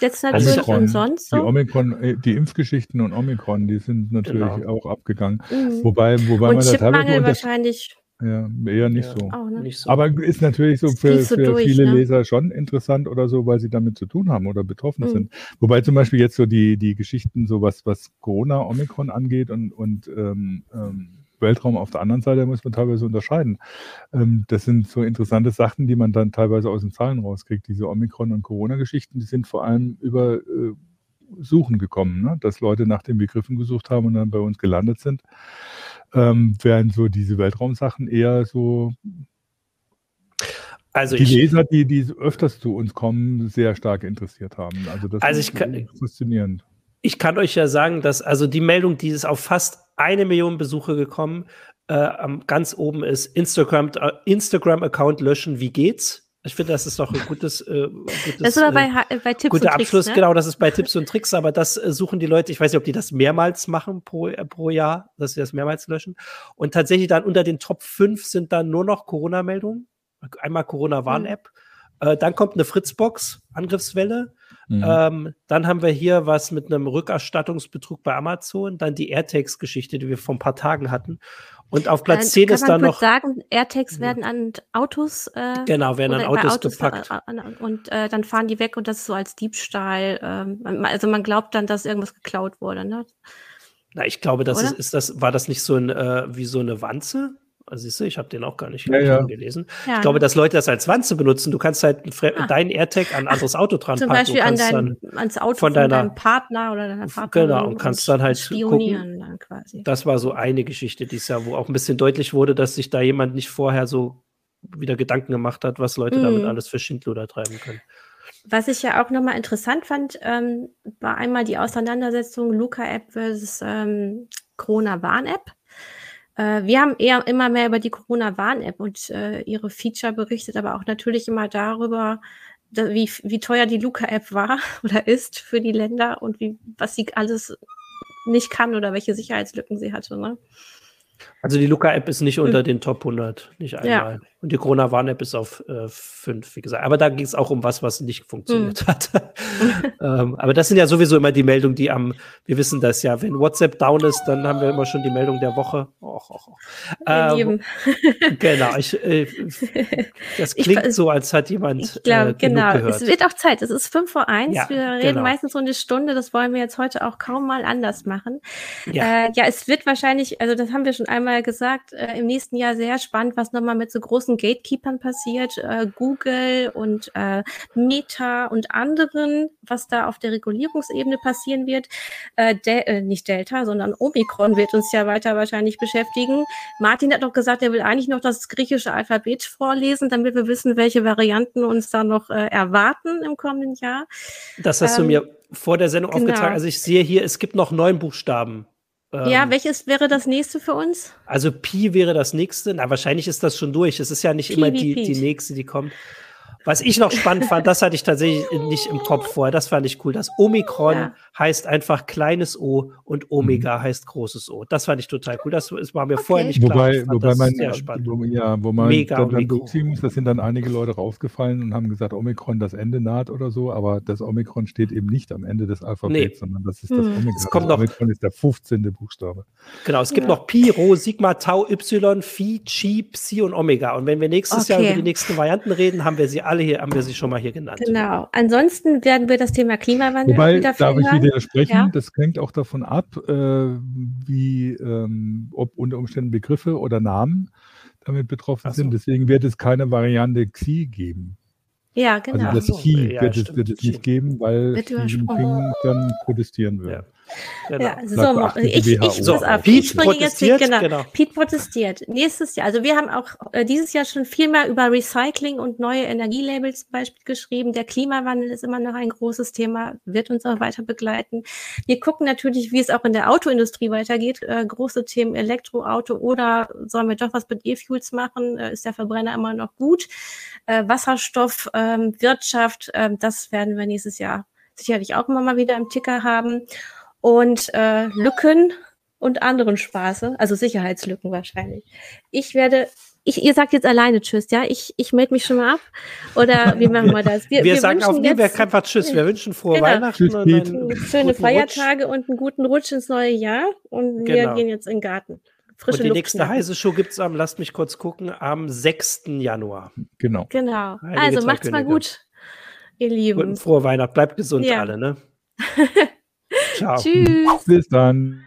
Jetzt natürlich Omikron, und sonst so. Die Omikron, die Impfgeschichten und Omikron, die sind natürlich genau. auch abgegangen. Mhm. Wobei, wobei und man da teilweise wahrscheinlich. Ja, eher nicht, ja, so. Auch, ne? nicht, so. Aber ist natürlich so für, so für durch, viele ne? Leser schon interessant oder so, weil sie damit zu tun haben oder betroffen mhm. sind. Wobei zum Beispiel jetzt so die, die Geschichten, so was, was Corona, Omikron angeht und, und ähm, ähm, Weltraum auf der anderen Seite muss man teilweise unterscheiden. Ähm, das sind so interessante Sachen, die man dann teilweise aus den Zahlen rauskriegt. Diese Omikron- und Corona-Geschichten, die sind vor allem über äh, Suchen gekommen, ne? dass Leute nach den Begriffen gesucht haben und dann bei uns gelandet sind. Ähm, während so diese Weltraumsachen eher so also die ich, Leser, die, die öfters zu uns kommen, sehr stark interessiert haben. Also das also ist kann, faszinierend. Ich kann euch ja sagen, dass also die Meldung, die ist auf fast eine Million Besucher gekommen. Äh, ganz oben ist Instagram, äh, Instagram-Account löschen, wie geht's? Ich finde, das ist doch ein gutes, äh, gutes das ist aber bei, äh, bei Tipps guter und Tricks, Abschluss. Ne? Genau, das ist bei Tipps und Tricks, aber das äh, suchen die Leute. Ich weiß nicht, ob die das mehrmals machen pro, äh, pro Jahr, dass sie das mehrmals löschen. Und tatsächlich dann unter den Top 5 sind dann nur noch Corona-Meldungen. Einmal Corona-Warn-App. Mhm. Äh, dann kommt eine Fritzbox, Angriffswelle. Mhm. Ähm, dann haben wir hier was mit einem Rückerstattungsbetrug bei Amazon, dann die AirTags-Geschichte, die wir vor ein paar Tagen hatten. Und auf Platz äh, 10 ist dann noch. sagen, AirTags werden an Autos. Äh, genau, werden an Autos, Autos, gepackt. Äh, und äh, dann fahren die weg und das ist so als Diebstahl. Ähm, also man glaubt dann, dass irgendwas geklaut wurde. Ne? Na, ich glaube, das ist, ist das, war das nicht so ein, äh, wie so eine Wanze? Also siehst du, ich habe den auch gar nicht ja, ja. gelesen. Ja, ich glaube, dass Leute das als Wanze benutzen. Du kannst halt ah. deinen AirTag an ein anderes Auto dran Zum Beispiel an dein, ans Auto von, deiner, deinem Partner oder deiner Partnerin. Genau, und kannst dann halt spionieren dann quasi. Das war so eine Geschichte dieses Jahr, wo auch ein bisschen deutlich wurde, dass sich da jemand nicht vorher so wieder Gedanken gemacht hat, was Leute mhm. damit alles für Schindluder treiben können. Was ich ja auch nochmal interessant fand, ähm, war einmal die Auseinandersetzung Luca-App versus ähm, Corona-Warn-App. Äh, wir haben eher immer mehr über die Corona-Warn-App und äh, ihre Feature berichtet, aber auch natürlich immer darüber, da, wie, wie teuer die Luca-App war oder ist für die Länder und wie, was sie alles nicht kann oder welche Sicherheitslücken sie hatte. Ne? Also die Luca-App ist nicht unter hm. den Top 100, nicht einmal. Ja. Und die Corona-Warn-App ist auf äh, fünf, wie gesagt. Aber da ging es auch um was, was nicht funktioniert hm. hat. ähm, aber das sind ja sowieso immer die Meldungen, die am, wir wissen das ja, wenn WhatsApp down ist, dann haben wir immer schon die Meldung der Woche. Och, och, och. Ähm, genau, ich, äh, das klingt ich, so, als hat jemand. Ich glaube, äh, genau. Gehört. Es wird auch Zeit. Es ist fünf vor eins. Ja, wir reden genau. meistens so eine Stunde. Das wollen wir jetzt heute auch kaum mal anders machen. Ja, äh, ja es wird wahrscheinlich, also das haben wir schon einmal gesagt, äh, im nächsten Jahr sehr spannend, was nochmal mit so großen Gatekeepern passiert, äh, Google und äh, Meta und anderen, was da auf der Regulierungsebene passieren wird. Äh, De äh, nicht Delta, sondern Omikron wird uns ja weiter wahrscheinlich beschäftigen. Martin hat doch gesagt, er will eigentlich noch das griechische Alphabet vorlesen, damit wir wissen, welche Varianten uns da noch äh, erwarten im kommenden Jahr. Das hast ähm, du mir vor der Sendung genau. aufgetragen. Also ich sehe hier, es gibt noch neun Buchstaben. Ja, ähm, welches wäre das nächste für uns? Also Pi wäre das nächste. Na, wahrscheinlich ist das schon durch. Es ist ja nicht Pi immer die, die nächste, die kommt. Was ich noch spannend fand, das hatte ich tatsächlich nicht im Kopf vorher, das fand ich cool. Das Omikron ja. heißt einfach kleines O und Omega mhm. heißt großes O. Das fand ich total cool. Das, das war mir okay. vorher nicht klar. Wobei, wobei man, sehr spannend. Wo, ja, wo man Mega dann berücksichtigen muss, das sind dann einige Leute rausgefallen und haben gesagt, Omikron das Ende naht oder so, aber das Omikron steht eben nicht am Ende des Alphabets, nee. sondern das ist das hm. Omega. Es kommt noch, Omikron ist der 15. Buchstabe. Genau, es gibt ja. noch Pi, Rho, Sigma, Tau, Y, Phi, Chi, Psi und Omega. Und wenn wir nächstes okay. Jahr über die nächsten Varianten reden, haben wir sie alle hier, haben wir sie schon mal hier genannt. Genau. Ansonsten werden wir das Thema Klimawandel Wobei, darf hören. ich widersprechen, ja? das hängt auch davon ab, äh, wie, ähm, ob unter Umständen Begriffe oder Namen damit betroffen so. sind. Deswegen wird es keine Variante Xi geben. Ja, genau. Also das Xi ja, wird, es, wird es nicht geben, weil Xi Jinping dann protestieren wird. Ja. Genau. Ja, so, ich, ich, so, auf. Pete ich springe jetzt hier, genau. genau. Pete protestiert. Nächstes Jahr, also wir haben auch äh, dieses Jahr schon viel mehr über Recycling und neue Energielabels zum Beispiel geschrieben. Der Klimawandel ist immer noch ein großes Thema, wird uns auch weiter begleiten. Wir gucken natürlich, wie es auch in der Autoindustrie weitergeht. Äh, große Themen Elektroauto oder sollen wir doch was mit E-Fuels machen? Äh, ist der Verbrenner immer noch gut? Äh, Wasserstoff, ähm, Wirtschaft, ähm, das werden wir nächstes Jahr sicherlich auch immer mal wieder im Ticker haben und äh, Lücken und anderen Spaße, also Sicherheitslücken wahrscheinlich. Ich werde, ich, ihr sagt jetzt alleine Tschüss, ja? Ich, ich melde mich schon mal ab. Oder wie machen wir das? Wir, wir, wir sagen auf nie, wir einfach Tschüss. Wir wünschen frohe genau. Weihnachten und einen schöne Feiertage Rutsch. und einen guten Rutsch ins neue Jahr. Und wir genau. gehen jetzt in den Garten. Frische und die Luft nächste heiße Show gibt es am, lasst mich kurz gucken, am 6. Januar. Genau. Genau. Heilige also macht's mal gut, ihr Lieben. Guten frohe Weihnachten. Bleibt gesund ja. alle, ne? Ciao. Tschüss. Bis dann.